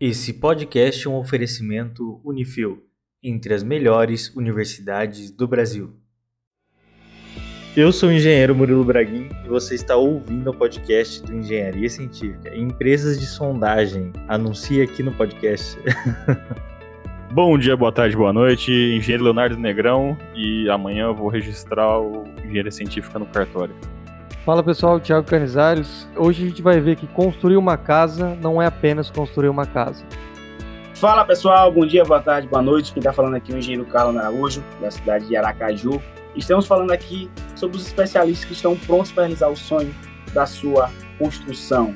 Esse podcast é um oferecimento Unifil, entre as melhores universidades do Brasil. Eu sou o engenheiro Murilo Braguin e você está ouvindo o podcast do Engenharia Científica. Empresas de sondagem, anuncia aqui no podcast. Bom dia, boa tarde, boa noite. Engenheiro Leonardo Negrão e amanhã eu vou registrar o Engenharia Científica no cartório. Fala pessoal, Thiago Canizares. Hoje a gente vai ver que construir uma casa não é apenas construir uma casa. Fala pessoal, bom dia, boa tarde, boa noite. Quem está falando aqui é o engenheiro Carlos Araújo, da cidade de Aracaju. Estamos falando aqui sobre os especialistas que estão prontos para realizar o sonho da sua construção.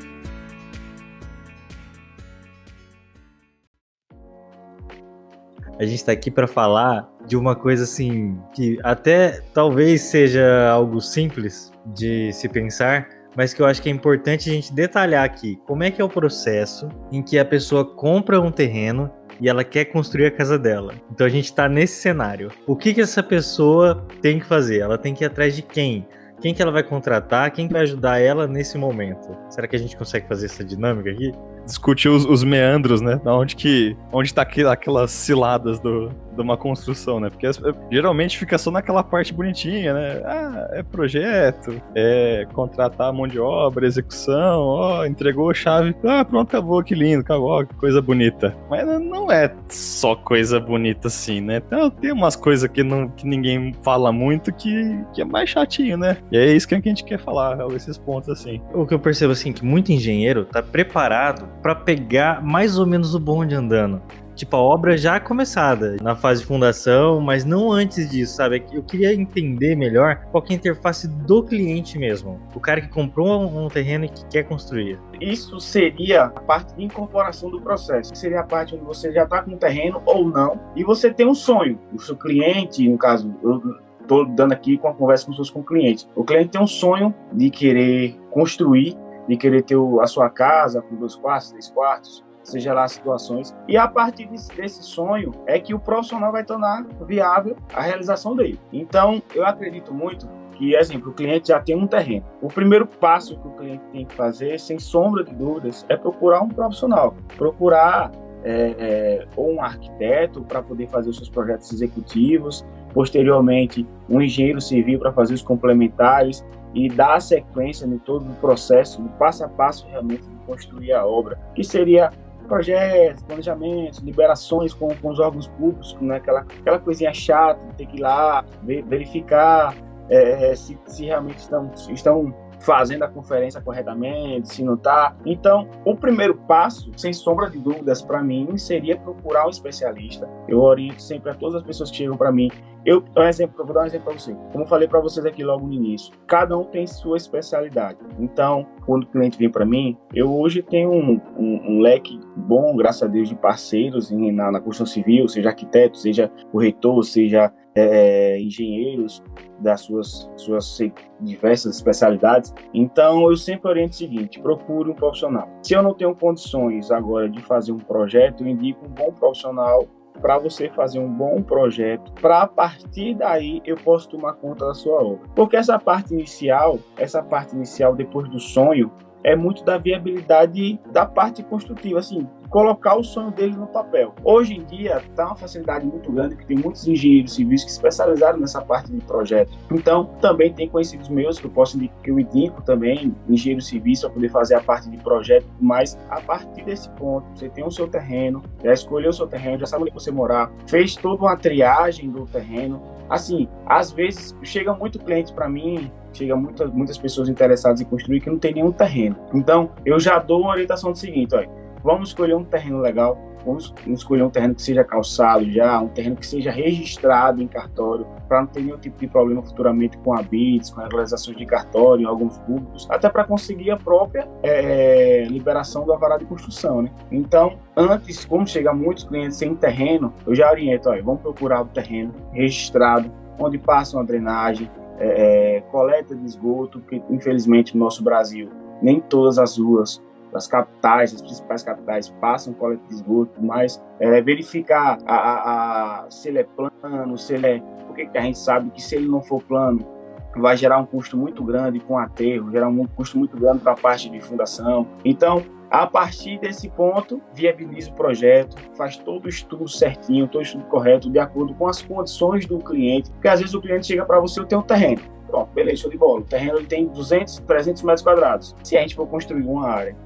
A gente está aqui para falar de uma coisa assim que até talvez seja algo simples de se pensar, mas que eu acho que é importante a gente detalhar aqui. Como é que é o processo em que a pessoa compra um terreno e ela quer construir a casa dela. Então a gente está nesse cenário. O que que essa pessoa tem que fazer? Ela tem que ir atrás de quem? Quem que ela vai contratar? Quem vai ajudar ela nesse momento? Será que a gente consegue fazer essa dinâmica aqui? Discutir os, os meandros, né? Da onde que. Onde tá aquelas ciladas do, de uma construção, né? Porque geralmente fica só naquela parte bonitinha, né? Ah, é projeto, é contratar mão de obra, execução, ó, entregou a chave, ah, pronto, acabou, que lindo, acabou, que coisa bonita. Mas não é só coisa bonita assim, né? Então tem umas coisas que, não, que ninguém fala muito que, que é mais chatinho, né? E é isso que a gente quer falar, esses pontos assim. O que eu percebo assim, que muito engenheiro tá preparado para pegar mais ou menos o bonde andando tipo, a obra já começada, na fase de fundação, mas não antes disso, sabe? Eu queria entender melhor qual é a interface do cliente mesmo. O cara que comprou um terreno e que quer construir. Isso seria a parte de incorporação do processo. Seria a parte onde você já está com o terreno ou não, e você tem um sonho. O seu cliente, no caso, eu estou dando aqui com a conversa com com o cliente. O cliente tem um sonho de querer construir, de querer ter a sua casa com dois quartos, três quartos, seja lá as situações. E a partir desse sonho é que o profissional vai tornar viável a realização dele. Então, eu acredito muito que, exemplo, o cliente já tem um terreno. O primeiro passo que o cliente tem que fazer, sem sombra de dúvidas, é procurar um profissional, procurar é, é, ou um arquiteto para poder fazer os seus projetos executivos, posteriormente um engenheiro civil para fazer os complementares e dar sequência em todo o processo, no passo a passo realmente de construir a obra, que seria projetos, planejamentos, liberações com, com os órgãos públicos, né? aquela, aquela coisinha chata de ter que ir lá ver, verificar é, é, se, se realmente estão, estão fazendo a conferência corretamente, se não está. Então, o primeiro passo, sem sombra de dúvidas, para mim, seria procurar um especialista. Eu oriento sempre a todas as pessoas que chegam para mim eu, um exemplo, vou dar um exemplo para você. Como eu falei para vocês aqui logo no início, cada um tem sua especialidade. Então, quando o cliente vem para mim, eu hoje tenho um, um, um, leque bom, graças a Deus, de parceiros na, na construção civil, seja arquiteto, seja corretor, seja é, engenheiros das suas, suas diversas especialidades. Então, eu sempre oriento o seguinte: procure um profissional. Se eu não tenho condições agora de fazer um projeto, eu indico um bom profissional para você fazer um bom projeto, para a partir daí eu posso tomar conta da sua obra. Porque essa parte inicial, essa parte inicial depois do sonho, é muito da viabilidade da parte construtiva, assim, colocar o sonho dele no papel. Hoje em dia está uma facilidade muito grande que tem muitos engenheiros civis que se especializaram nessa parte de projeto. Então, também tem conhecidos meus que eu posso que eu indico também engenheiros civis para poder fazer a parte de projeto, mas a partir desse ponto, você tem o seu terreno, já escolheu o seu terreno, já sabe onde você morar, fez toda uma triagem do terreno. Assim, às vezes chega muito cliente para mim chega muitas, muitas pessoas interessadas em construir que não tem nenhum terreno. Então, eu já dou uma orientação do seguinte, olha, Vamos escolher um terreno legal, vamos escolher um terreno que seja calçado já, um terreno que seja registrado em cartório, para não ter nenhum tipo de problema futuramente com a BITS, com regularizações de cartório em alguns públicos, até para conseguir a própria é, liberação do avará de construção, né? Então, antes, como chega muitos clientes sem terreno, eu já oriento, olha, vamos procurar o terreno registrado, onde passa uma drenagem, é, é, coleta de esgoto, porque infelizmente no nosso Brasil nem todas as ruas das capitais, as principais capitais passam coleta de esgoto, mas é, verificar a, a, a, se ele é plano, se ele é. Porque a gente sabe que se ele não for plano, vai gerar um custo muito grande com aterro, gerar um custo muito grande para a parte de fundação. Então, A partir desse ponto, viabiliza o projeto, faz todo o estudo certinho, todo o estudo correto, de acordo com as condições do cliente. Porque às vezes o cliente chega para você, eu tenho um terreno. Pronto, beleza, show de bola. O terreno ele tem 200, 300 metros quadrados. Se a gente for construir uma área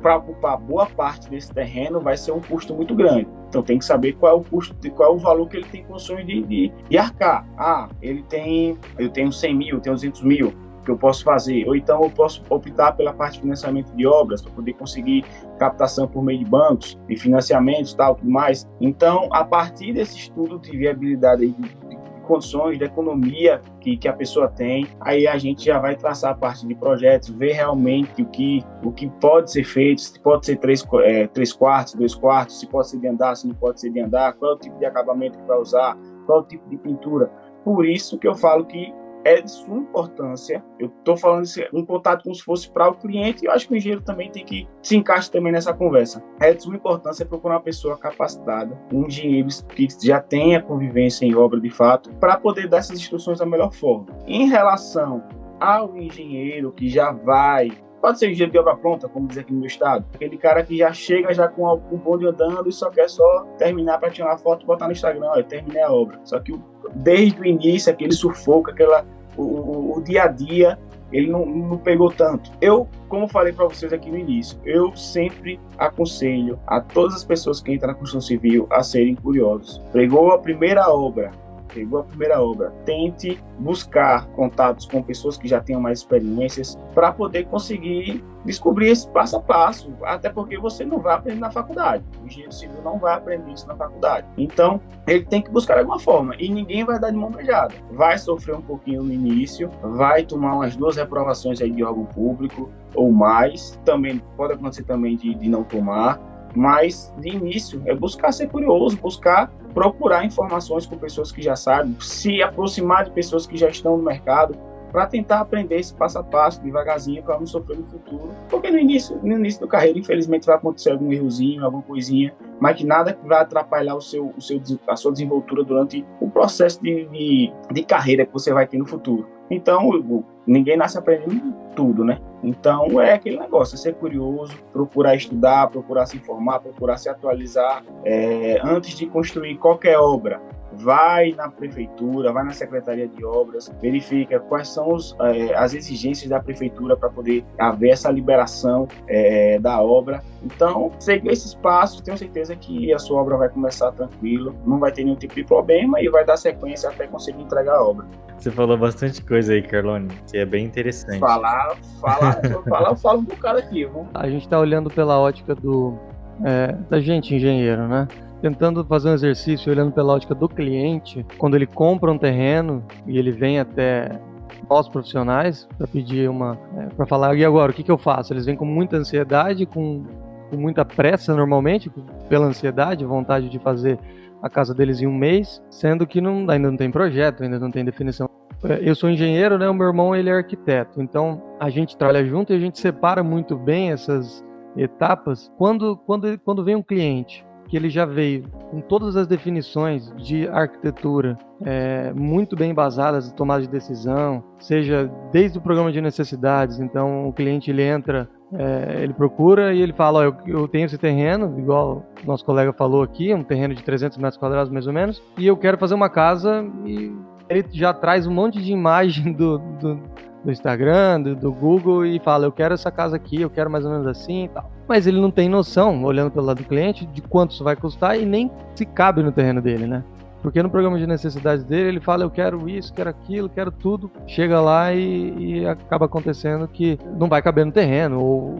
para ocupar boa parte desse terreno, vai ser um custo muito grande. Então tem que saber qual é o custo, qual é o valor que ele tem condições de, de, de arcar. Ah, ele tem, eu tenho 100 mil, eu tenho 200 mil que eu posso fazer. Ou então eu posso optar pela parte de financiamento de obras para poder conseguir captação por meio de bancos, de financiamentos, tal, tudo mais. Então, a partir desse estudo de viabilidade de, condições, de economia que, que a pessoa tem. Aí a gente já vai traçar a parte de projetos, ver realmente o que, o que pode ser feito, se pode ser três, é, três quartos, dois quartos, se pode ser de andar, se não pode ser de andar, qual é o tipo de acabamento que vai usar, qual é o tipo de pintura. Por isso que eu falo que é de sua importância. Eu estou falando um contato como se fosse para o cliente, e eu acho que o engenheiro também tem que se encaixar também nessa conversa. É de sua importância procurar uma pessoa capacitada, um engenheiro que já tenha convivência em obra de fato, para poder dar essas instruções da melhor forma. Em relação ao engenheiro que já vai Pode ser engenheiro de obra pronta, como diz aqui no meu estado. Aquele cara que já chega já com o bonde andando e só quer só terminar para tirar uma foto e botar no Instagram. Olha, terminei a obra. Só que desde o início, aquele sufoco, aquela, o, o, dia a dia, ele não, não, pegou tanto. Eu, como falei para vocês aqui no início, eu sempre aconselho a todas as pessoas que entram na construção civil a serem curiosos. Pegou a primeira obra, pegou a primeira obra, tente buscar contatos com pessoas que já tenham mais experiências para poder conseguir descobrir esse passo a passo, até porque você não vai aprender na faculdade. O engenheiro civil não vai aprender isso na faculdade. Então, ele tem que buscar alguma forma e ninguém vai dar de mão beijada. Vai sofrer um pouquinho no início, vai tomar umas duas reprovações aí de órgão público ou mais, também pode acontecer também de, de não tomar, mas de início é buscar ser curioso, buscar procurar informações com pessoas que já sabem, se aproximar de pessoas que já estão no mercado, para tentar aprender esse passo a passo, devagarzinho, para não sofrer no futuro. Porque no início, no início da carreira, infelizmente, vai acontecer algum errozinho, alguma coisinha, mas que nada vai atrapalhar o seu, o seu, a sua desenvoltura durante o processo de, de, de carreira que você vai ter no futuro. Então, ninguém nasce aprendendo tudo, né? Então, é aquele negócio, é ser curioso, procurar estudar, procurar se informar, procurar se atualizar é, antes de construir qualquer obra vai na prefeitura, vai na secretaria de obras, verifica quais são os, é, as exigências da prefeitura para poder haver essa liberação é, da obra. Então, seguir esses passos, tenho certeza que a sua obra vai começar tranquilo, não vai ter nenhum tipo de problema e vai dar sequência até conseguir entregar a obra. Você falou bastante coisa aí, Carlone, que é bem interessante. Falar, falar, falar, eu falo um bocado aqui, viu? A gente está olhando pela ótica do é, da gente engenheiro, né? Tentando fazer um exercício olhando pela ótica do cliente, quando ele compra um terreno e ele vem até nós profissionais para pedir uma, é, para falar e agora o que, que eu faço? Eles vêm com muita ansiedade, com, com muita pressa normalmente, pela ansiedade, vontade de fazer a casa deles em um mês, sendo que não, ainda não tem projeto, ainda não tem definição. É, eu sou engenheiro, né? O meu irmão ele é arquiteto, então a gente trabalha junto e a gente separa muito bem essas etapas. Quando quando quando vem um cliente que ele já veio com todas as definições de arquitetura é, muito bem embasadas de tomada de decisão, seja desde o programa de necessidades. Então, o cliente ele entra, é, ele procura e ele fala: eu, eu, tenho esse terreno, igual nosso colega falou aqui, um terreno de 300 metros quadrados mais ou menos, e eu quero fazer uma casa e ele já traz um monte de imagem do, do do Instagram, do, do, Google e fala: Eu quero essa casa aqui, eu quero mais ou menos assim e tal. Mas ele não tem noção, olhando pelo lado do cliente, de quanto isso vai custar e nem se cabe no terreno dele, né? Porque no programa de necessidades dele, ele fala: Eu quero isso, quero aquilo, quero tudo. Chega lá e, e acaba acontecendo que não vai caber no terreno, ou,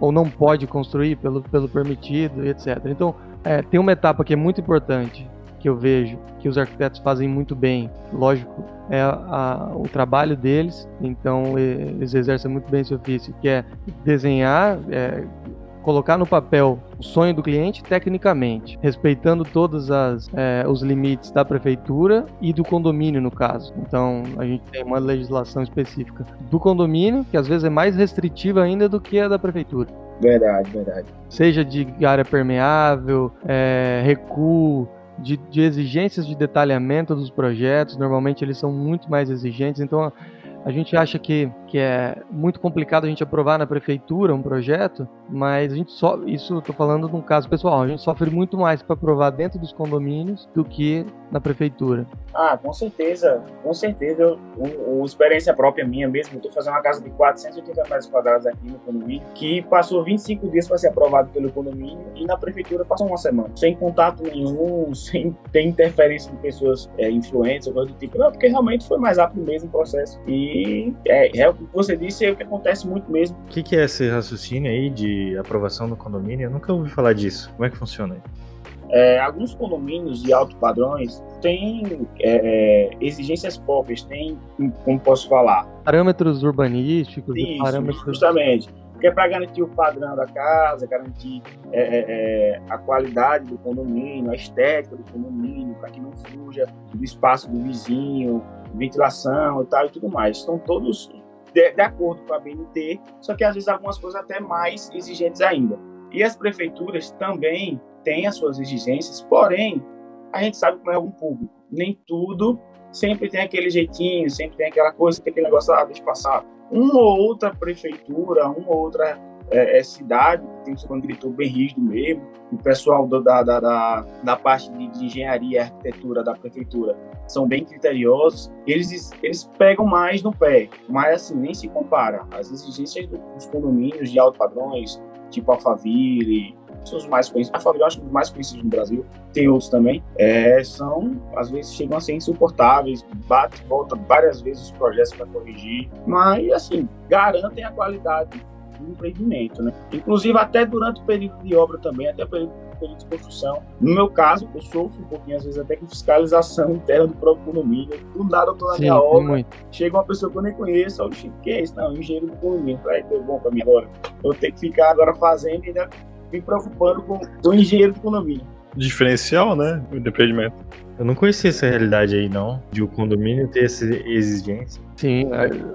ou não pode construir pelo, pelo permitido, etc. Então, é, tem uma etapa que é muito importante, que eu vejo que os arquitetos fazem muito bem. Lógico, é a, o trabalho deles, então eles exercem muito bem esse ofício, que é desenhar, é, colocar no papel o sonho do cliente tecnicamente, respeitando todos as, é, os limites da prefeitura e do condomínio, no caso. Então, a gente tem uma legislação específica do condomínio, que às vezes é mais restritiva ainda do que a da prefeitura. Verdade, verdade. Seja de área permeável, é, recuo, de, de, exigências de detalhamento dos projetos. Normalmente eles são muito mais exigentes, então a gente acha que que é muito complicado a gente aprovar na prefeitura um projeto, mas a gente só, isso eu tô falando de um caso pessoal, a gente sofre muito mais para aprovar dentro dos condomínios do que na prefeitura. Ah, com certeza, com certeza. Uma experiência própria minha mesmo, eu tô fazendo uma casa de 480 metros quadrados aqui no condomínio, que passou 25 dias para ser aprovado pelo condomínio e na prefeitura passou uma semana, sem contato nenhum, sem ter interferência de pessoas é, influentes ou coisa do tipo. Não, porque realmente foi mais rápido mesmo o processo. E é, é o que você disse, é o que acontece muito mesmo. O que, que é esse raciocínio aí de aprovação do condomínio? Eu nunca ouvi falar disso. Como é que funciona aí? É, alguns condomínios de alto padrões têm é, exigências próprias, têm, como posso falar? Parâmetros urbanísticos, Isso, parâmetros... justamente. Que é para garantir o padrão da casa, garantir é, é, é, a qualidade do condomínio, a estética do condomínio, para que não fuja do espaço do vizinho, ventilação e tal e tudo mais. Estão todos de, de acordo com a BNT, só que às vezes algumas coisas até mais exigentes ainda. E as prefeituras também têm as suas exigências, porém, a gente sabe como é algum público. Nem tudo sempre tem aquele jeitinho, sempre tem aquela coisa, tem aquele negócio, ah, deixa passar. Uma ou outra prefeitura, uma ou outra é, é, cidade tem seu diretor bem rígido mesmo, o pessoal do, da, da, da, da, parte de, de, engenharia e arquitetura da prefeitura são bem criteriosos, eles, eles pegam mais no pé, mas assim, nem se compara. As exigências dos condomínios de alto padrões, tipo Alphaville, são os mais conhecidos, Alphaville eu acho que os mais conhecidos no Brasil, tem outros também, é, são, às vezes chegam a ser insuportáveis, bate volta várias vezes os projetos para corrigir, mas assim, garantem a qualidade do empreendimento, né? Inclusive até durante o período de obra também, até o período, período de construção. No meu caso, eu sofro um pouquinho às vezes até com fiscalização interna do próprio condomínio. Do nada eu tô na Sim, minha obra, muito. chega uma pessoa que eu nem conheço, eu o que é isso? Não, engenheiro do condomínio. Aí deu bom pra mim agora. Eu tenho que ficar agora fazendo e ainda me preocupando com o engenheiro do condomínio. Diferencial, né? Do empreendimento. Eu não conhecia essa realidade aí, não, de o condomínio ter essa exigência. Sim,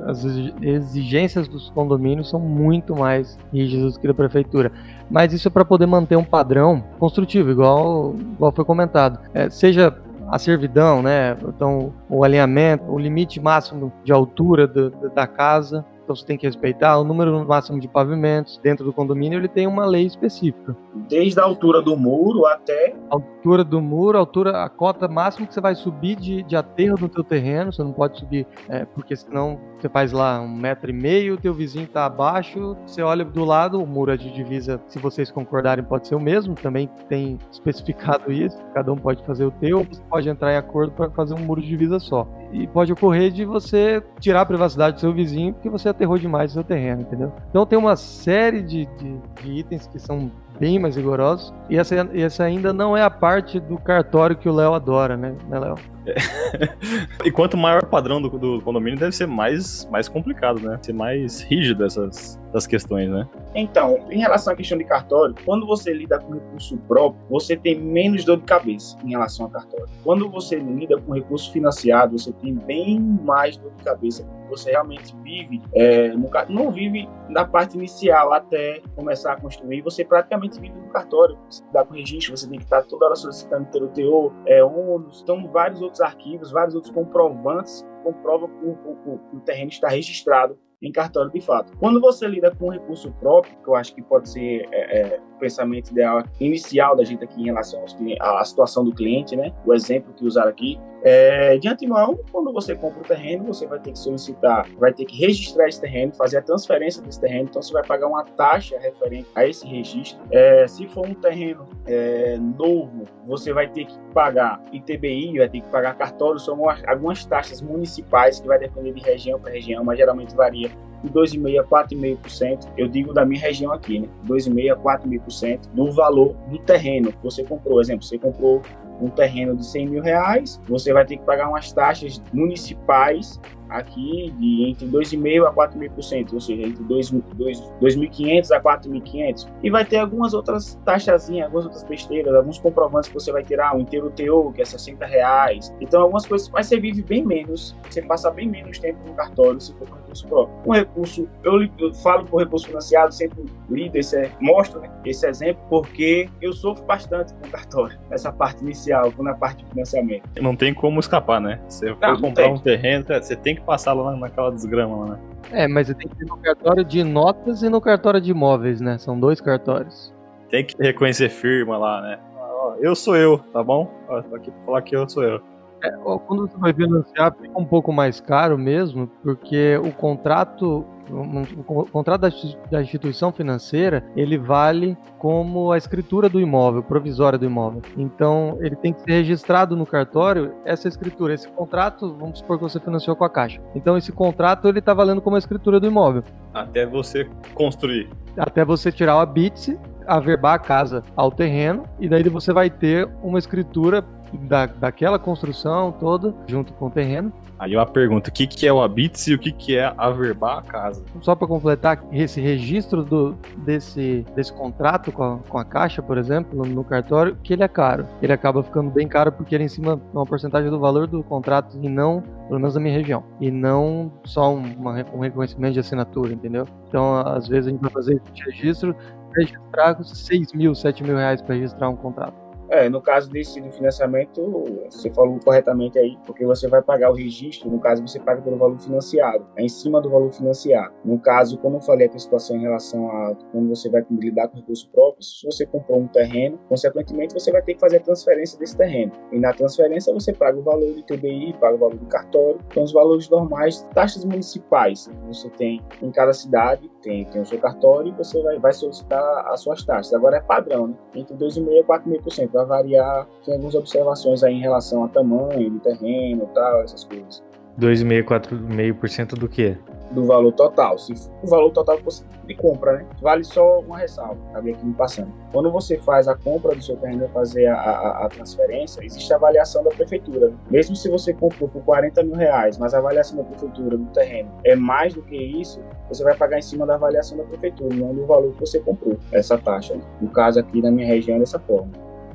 as exi- exigências dos condomínios são muito mais rígidas do que da prefeitura. Mas isso é para poder manter um padrão construtivo, igual, igual foi comentado. É, seja a servidão, né? Então, o alinhamento, o limite máximo de altura do- da casa. Então você tem que respeitar o número máximo de pavimentos dentro do condomínio. Ele tem uma lei específica. Desde a altura do muro até A altura do muro, a altura, a cota máxima que você vai subir de, de aterro no teu terreno, você não pode subir, é, porque senão você faz lá um metro e meio, teu vizinho tá abaixo, você olha do lado, o muro é de divisa, se vocês concordarem, pode ser o mesmo, também tem especificado isso, cada um pode fazer o teu, você pode entrar em acordo para fazer um muro de divisa só. E pode ocorrer de você tirar a privacidade do seu vizinho porque você aterrou demais o seu terreno, entendeu? Então tem uma série de, de, de itens que são bem mais rigorosos. E essa, essa ainda não é a parte do cartório que o Léo adora, né, né Léo? E quanto maior o padrão do, do condomínio, deve ser mais, mais complicado, né? Ser mais rígido essas, essas questões, né? Então, em relação à questão de cartório, quando você lida com recurso próprio, você tem menos dor de cabeça em relação ao cartório. Quando você lida com recurso financiado, você tem bem mais dor de cabeça, você realmente vive, é, no não vive na parte inicial até começar a construir, você praticamente vive no cartório. Você dá com registro, você tem que estar toda hora solicitando ter o TO, é, ônus, então vários outros arquivos, vários outros comprovantes comprovam que o, o- o terreno está registrado em cartório de fato. Quando você lida com recurso próprio, que eu acho que pode ser é, é, o pensamento ideal inicial da gente aqui em relação à situação do cliente, né? O exemplo que usaram aqui. É, de antemão, quando você compra o terreno, você vai ter que solicitar, vai ter que registrar esse terreno, fazer a transferência desse terreno, então você vai pagar uma taxa referente a esse registro. É, se for um terreno é, novo, você vai ter que pagar ITBI, vai ter que pagar cartório, são algumas taxas municipais que vai depender de região para região, mas geralmente varia de 2,5% a 4,5%. Eu digo da minha região aqui, né? 2,5% a 4,5% do valor do terreno que você comprou. Exemplo, você comprou um terreno de 100 mil reais, você vai ter que pagar umas taxas municipais aqui de entre 2,5% a 4,5%, ou seja, entre 2.500 a 4.500. E vai ter algumas outras taxazinhas, algumas outras besteiras, alguns comprovantes que você vai tirar, um inteiro TO, que é 60 reais. Então, algumas coisas, mas você vive bem menos, você passa bem menos tempo no cartório se for com recurso próprio. Um recurso, eu, eu falo por recurso financiado, sempre lido esse, mostro né, esse exemplo, porque eu sofro bastante com o cartório, nessa parte inicial, na parte de financiamento. Não tem como escapar, né? Você for comprar tem. um terreno, você tem que passar lá na- naquela desgrama lá, né? É, mas tem que ir no cartório de notas e no cartório de imóveis, né? São dois cartórios. Tem que reconhecer firma lá, né? Ó, eu sou eu, tá bom? Ó, tô aqui pra falar que eu sou eu. É, ó, quando você vai financiar, fica um pouco mais caro mesmo, porque o contrato, o contrato da insti- da instituição financeira, ele vale como a escritura do imóvel, provisória do imóvel. Então, ele tem que ser registrado no cartório essa escritura, esse contrato, vamos supor que você financiou com a Caixa. Então, esse contrato, ele tá valendo como a escritura do imóvel. Até você construir. até você tirar o habite, averbar a casa ao terreno, e daí você vai ter uma escritura da, daquela construção toda, junto com o terreno. Aí uma pergunta, o que, que é o habits e o que, que é averbar a casa? Só para completar, esse registro do, desse, desse contrato com a, com a Caixa, por exemplo, no, cartório, que ele é caro. Ele acaba ficando bem caro porque ele é em cima de uma porcentagem do valor do contrato e não, pelo menos na minha região, e não só um, uma- um reconhecimento de assinatura, entendeu? Então, às vezes a gente vai fazer esse registro, registrar 6 mil, 7 mil reais para registrar um contrato. É, no caso desse do financiamento, você falou corretamente aí, porque você vai pagar o registro, no caso você paga pelo valor financiado, é em cima do valor financiado. No caso, como eu falei a situação em relação a quando você vai lidar com recurso próprio, se você comprou um terreno, consequentemente você vai ter que fazer a transferência desse terreno. E na transferência você paga o valor do TBI, paga o valor do cartório, então os valores normais, taxas municipais que você tem em cada cidade, tem, tem o seu cartório e você vai, vai solicitar as suas taxas. Agora é padrão, né? Entre 2,5% e 4,5%. Vai variar, tem algumas observações aí em relação a tamanho do terreno e tal, essas coisas. 2,5%, 4,5% do quê? Do valor total. Se o valor total que você de compra, né? Vale só uma ressalva, acabei aqui me passando. Quando você faz a compra do seu terreno fazer a, a, a transferência, existe a avaliação da prefeitura. Mesmo se você comprou por 40 mil reais, mas a avaliação da prefeitura do terreno é mais do que isso, você vai pagar em cima da avaliação da prefeitura, não do valor que você comprou, essa taxa. né? No caso aqui na minha região, é dessa forma.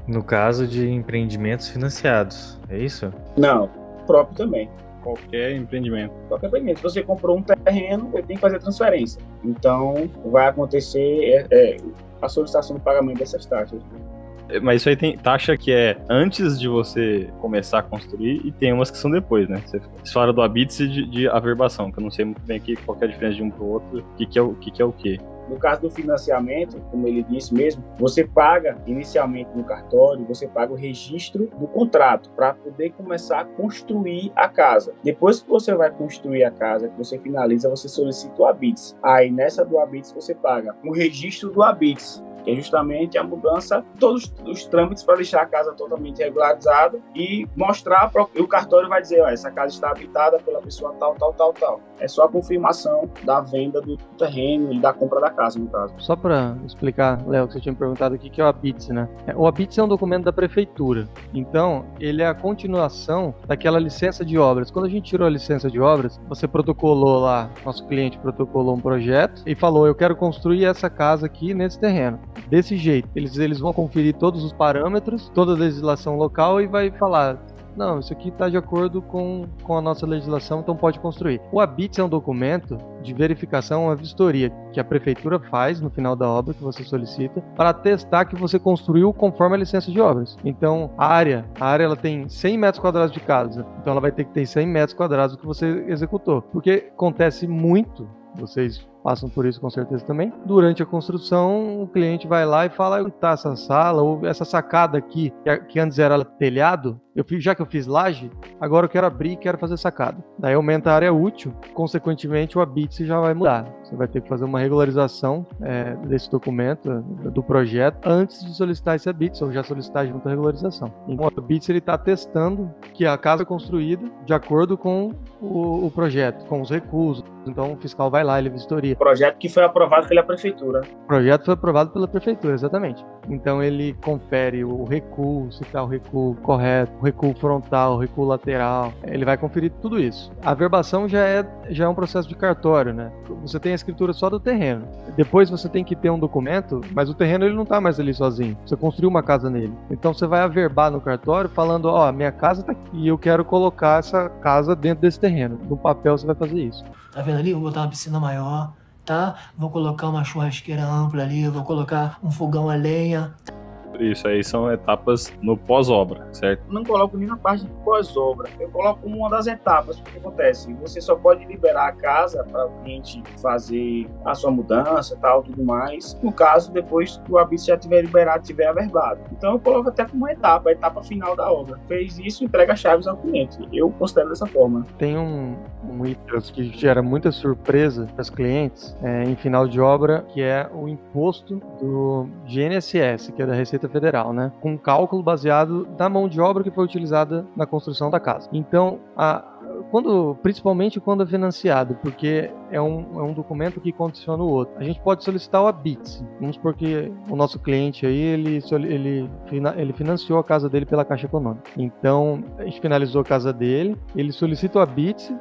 No caso de empreendimentos financiados, é isso? Não, próprio também. Qualquer empreendimento. Qualquer empreendimento. Se você comprou um terreno, ele tem que fazer transferência. Então, vai acontecer é, é, a solicitação do pagamento dessas taxas. É, Mas isso aí tem taxa que é antes de você começar a construir e tem umas que são depois, né? Você fala do habits e de, de averbação, que eu não sei muito bem aqui qual que é a diferença de um pro outro, o que, que, é, o que, que é o quê. No caso do financiamento, como ele disse mesmo, você paga inicialmente no cartório, você paga o registro do contrato para poder começar a construir a casa. Depois que você vai construir a casa, que você finaliza, você solicita o habits. Aí nessa do habits você paga o registro do habits. Que é justamente a mudança, todos os trâmites para deixar a casa totalmente regularizada e mostrar, e o cartório vai dizer, ó, essa casa está habitada pela pessoa tal, tal, tal, tal. É só a confirmação da venda do terreno e da compra da casa, no caso. Só para explicar, Léo, que você tinha me perguntado aqui, que é o ABITS, né? É, O ABITS é um documento da prefeitura. Então, ele é a continuação daquela licença de obras. Quando a gente tirou a licença de obras, você protocolou lá, nosso cliente protocolou um projeto e falou: Eu quero construir essa casa aqui nesse terreno. Desse jeito. Eles, eles vão conferir todos os parâmetros, toda a legislação local e vai falar. Não, isso aqui está de acordo com, com a nossa legislação, então pode construir. O ABITS é um documento de verificação, uma vistoria que a prefeitura faz no final da obra que você solicita para atestar que você construiu conforme a licença de obras. Então, a área, a área ela tem 100 metros quadrados de casa, então ela vai ter que ter 100 metros quadrados do que você executou. Porque acontece muito, vocês passam por isso com certeza também. Durante a construção, o cliente vai lá e fala: "Onde tá essa sala ou essa sacada aqui, que antes era telhado, eu fiz, já que eu fiz laje, agora eu quero abrir e quero fazer sacada. Daí aumenta a área útil, consequentemente o habite já vai mudar. Você vai ter que fazer uma regularização é, desse documento, do projeto, antes de solicitar esse habite, ou já solicitar junto à regularização. Então o habite ele está testando que a casa é construída de acordo com o, o projeto, com os recursos. Então o fiscal vai lá, ele vistoria. Projeto que foi aprovado pela prefeitura. O projeto foi aprovado pela prefeitura, exatamente. Então ele confere o recuo, se está o recuo correto, o recuo frontal, recuo lateral. Ele vai conferir tudo isso. A verbação já é, já é um processo de cartório, né? Você tem a escritura só do terreno. Depois você tem que ter um documento, mas o terreno ele não está mais ali sozinho. Você construiu uma casa nele. Então você vai averbar no cartório falando, ó, minha casa tá aqui e eu quero colocar essa casa dentro desse terreno. No papel você vai fazer isso. Tá vendo ali? Vou botar uma piscina maior, tá? Vou colocar uma churrasqueira ampla ali, vou colocar um fogão a lenha. Isso aí são etapas no pós-obra, certo? Não coloco nem na parte de pós-obra. Eu coloco como uma das etapas. O que acontece? Você só pode liberar a casa para o cliente fazer a sua mudança e tal, tudo mais. No caso, depois que o habite já tiver liberado, tiver averbado. Então eu coloco até como uma etapa, a etapa final da obra. Fez isso, entrega as chaves ao cliente. Eu considero dessa forma. Tem um, um item que gera muita surpresa para os clientes é, em final de obra, que é o imposto do GNSS, que é da Receita Federal, né? Com cálculo baseado na mão de obra que foi utilizada na construção da casa. Então, a, quando, principalmente quando é financiado, porque é um, é um documento que condiciona o outro. A gente pode solicitar o ABITS. Vamos porque o nosso cliente aí, ele, ele, ele financiou a casa dele pela Caixa Econômica. Então, a gente finalizou a casa dele, ele solicita o ABITS,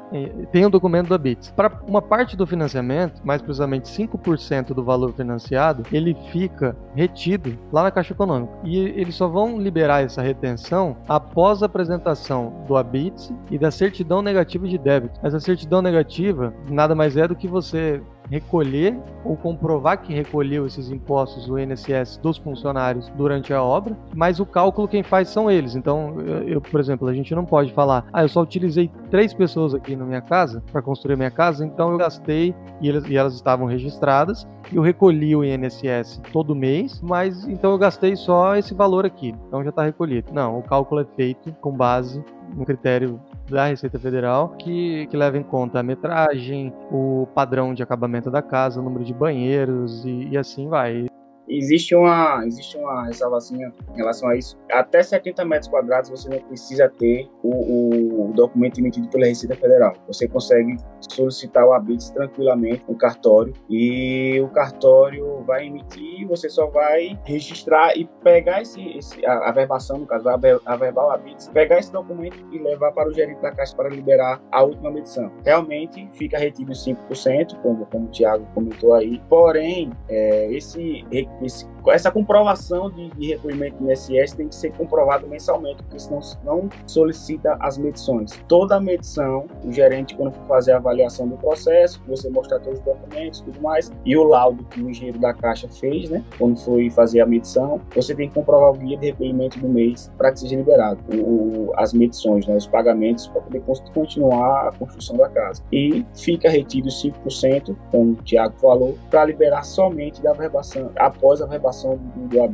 tem o um documento do ABITS. Para uma parte do financiamento, mais precisamente 5% do valor financiado, ele fica retido lá na Caixa Econômica. E eles só vão liberar essa retenção após a apresentação do ABITS e da certidão negativa de débito. Essa certidão negativa nada mais é do que você recolher ou comprovar que recolheu esses impostos do INSS dos funcionários durante a obra, mas o cálculo quem faz são eles. Então, eu, por exemplo, a gente não pode falar, ah, eu só utilizei três pessoas aqui na minha casa para construir minha casa, então eu gastei e elas, e elas estavam registradas, eu recolhi o INSS todo mês, mas então eu gastei só esse valor aqui, então já está recolhido. Não, o cálculo é feito com base no critério da Receita Federal que, que leva em conta a metragem, o padrão de acabamento da casa, o número de banheiros e, e assim vai existe uma, existe uma ressalvazinha em relação a isso. Até 70 metros quadrados você não precisa ter o, o documento emitido pela Receita Federal. Você consegue solicitar o habite tranquilamente no cartório e o cartório vai emitir, você só vai registrar e pegar esse, esse a, a verbação, no caso, a, verbal habite, pegar esse documento e levar para o gerente da Caixa para liberar a última medição. Realmente fica retido 5%, como, como o Thiago comentou aí, porém, é, esse esse, essa comprovação de, de recolhimento do INSS tem que ser comprovado mensalmente, porque senão não solicita as medições. Toda a medição, o gerente, quando for fazer a avaliação do processo, você mostrar todos os documentos tudo mais, e o laudo que o engenheiro da Caixa fez, né, quando foi fazer a medição, você tem que comprovar o guia de recolhimento do mês para que seja liberado o, as medições, né, os pagamentos, para poder continuar a construção da casa. E fica retido 5%, como o Tiago falou, para liberar somente da verbação, após a verbação do, do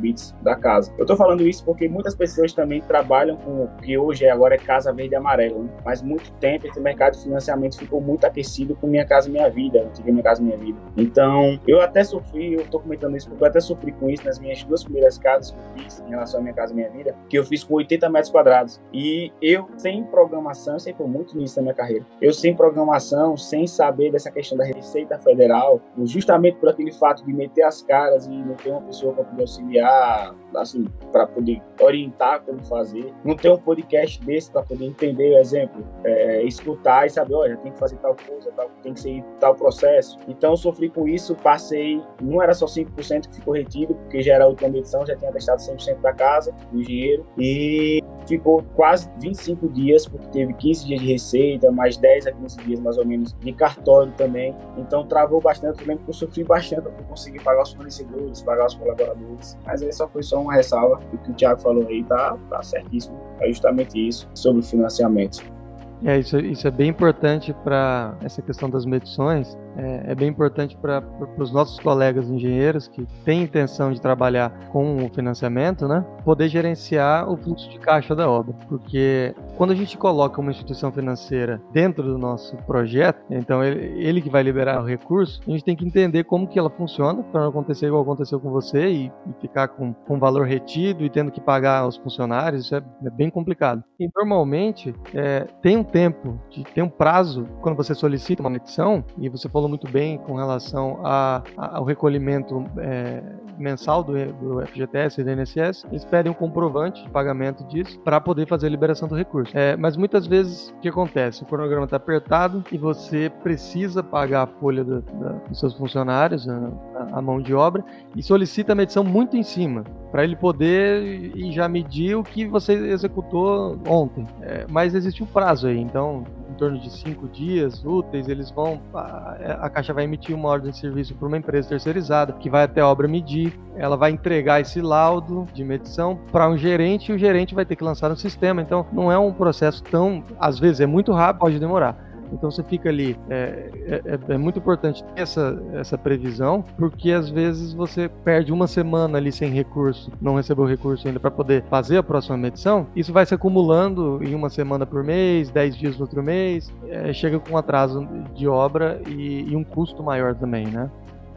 da casa. Eu estou falando isso porque muitas pessoas também trabalham com o que hoje é, agora é Casa Verde e Amarelo, né? mas muito tempo esse mercado de financiamento ficou muito aquecido com Minha Casa Minha Vida, antiga Minha Casa Minha Vida. Então, eu até sofri, eu estou comentando isso porque eu até sofri com isso nas minhas duas primeiras casas que eu fiz em relação à Minha Casa Minha Vida, que eu fiz com 80 metros quadrados. E eu, sem programação, eu sei muito nisso na minha carreira, eu sem programação, sem saber dessa questão da Receita Federal, justamente por aquele fato de meter as caras e ter uma pessoa para poder auxiliar, assim, para poder orientar como fazer. Não ter um podcast desse para poder entender exemplo, é, escutar e saber, olha, tem que fazer tal coisa, tal, tem que ser tal processo. Então, sofri com isso, passei, não era só 5% que ficou retido, porque já era a última medição, já tinha testado 100% da casa, do engenheiro, e ficou quase 25 dias, porque teve 15 dias de receita, mais 10 a 15 dias mais ou menos de cartório também. Então, travou bastante. Eu lembro que eu sofri bastante para conseguir pagar os fornecedores, pagar os colaboradores. Mas aí só foi só uma ressalva. O que o Thiago falou aí tá, tá certíssimo. É justamente isso sobre financiamento. É, isso, isso é bem importante para essa questão das medições, é, é bem importante para os nossos colegas engenheiros que têm intenção de trabalhar com o financiamento, né, poder gerenciar o fluxo de caixa da obra, porque quando a gente coloca uma instituição financeira dentro do nosso projeto, então ele, ele que vai liberar o recurso, a gente tem que entender como que ela funciona para não acontecer igual aconteceu com você e, e ficar com, com valor retido e tendo que pagar aos funcionários, isso é, é bem complicado. E normalmente é, tem um tempo, de, tem um prazo quando você solicita uma medição e você falou falou muito bem com relação a, a, ao recolhimento é, mensal do, do, FGTS e do INSS, eles pedem um comprovante de pagamento disso para poder fazer a liberação do recurso. É, mas muitas vezes o que acontece? O cronograma está apertado e você precisa pagar a folha do, dos seus funcionários, a, a, mão de obra, e solicita a medição muito em cima, para ele poder e já medir o que você executou ontem. É, mas existe um prazo aí, então torno de cinco dias úteis, eles vão. A, a Caixa vai emitir uma ordem de serviço para uma empresa terceirizada que vai até a obra medir. Ela vai entregar esse laudo de medição para um gerente e o gerente vai ter que lançar no sistema. Então, não é um processo tão. Às vezes é muito rápido, pode demorar então você fica ali. É, é, é, é, muito importante ter essa, essa previsão, porque às vezes você perde uma semana ali sem recurso, não recebeu recurso ainda para poder fazer a próxima medição. Isso vai se acumulando em uma semana por mês, dez dias no outro mês, é, chega com um atraso de obra e, e um custo maior também, né?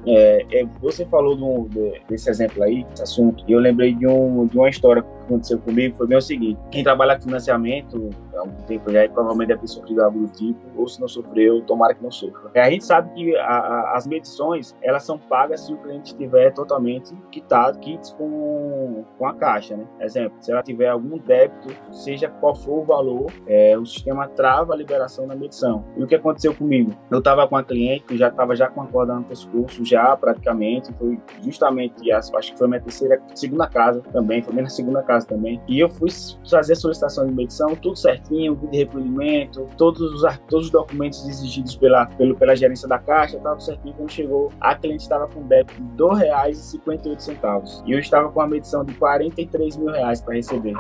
É, é, você falou do, do, desse exemplo aí, desse assunto, e eu lembrei de, um, de uma história aconteceu comigo, foi bem o seguinte, quem trabalha com financiamento há um tempo já, provavelmente deve ter sofrido algo do tipo, ou se não sofreu, tomara que não sofra. É, a gente sabe que a, a, as medições, elas são pagas se o cliente estiver totalmente quitado, kits com, com a caixa, né? Exemplo, se ela tiver algum débito, seja qual for o valor, é, o sistema trava a liberação da medição. E o que aconteceu comigo? Eu estava com a cliente que já estava já com a corda no pescoço, já praticamente, foi justamente, acho que foi minha terceira, segunda casa também, foi minha segunda casa também, e eu fui fazer a solicitação de medição, tudo certinho, de recolhimento, todos os, todos os documentos exigidos pela, pelo, pela gerência da caixa, tudo certinho, quando chegou, a cliente estava com débito de R$ 2,58, e eu estava com a medição de 43 mil reais para receber.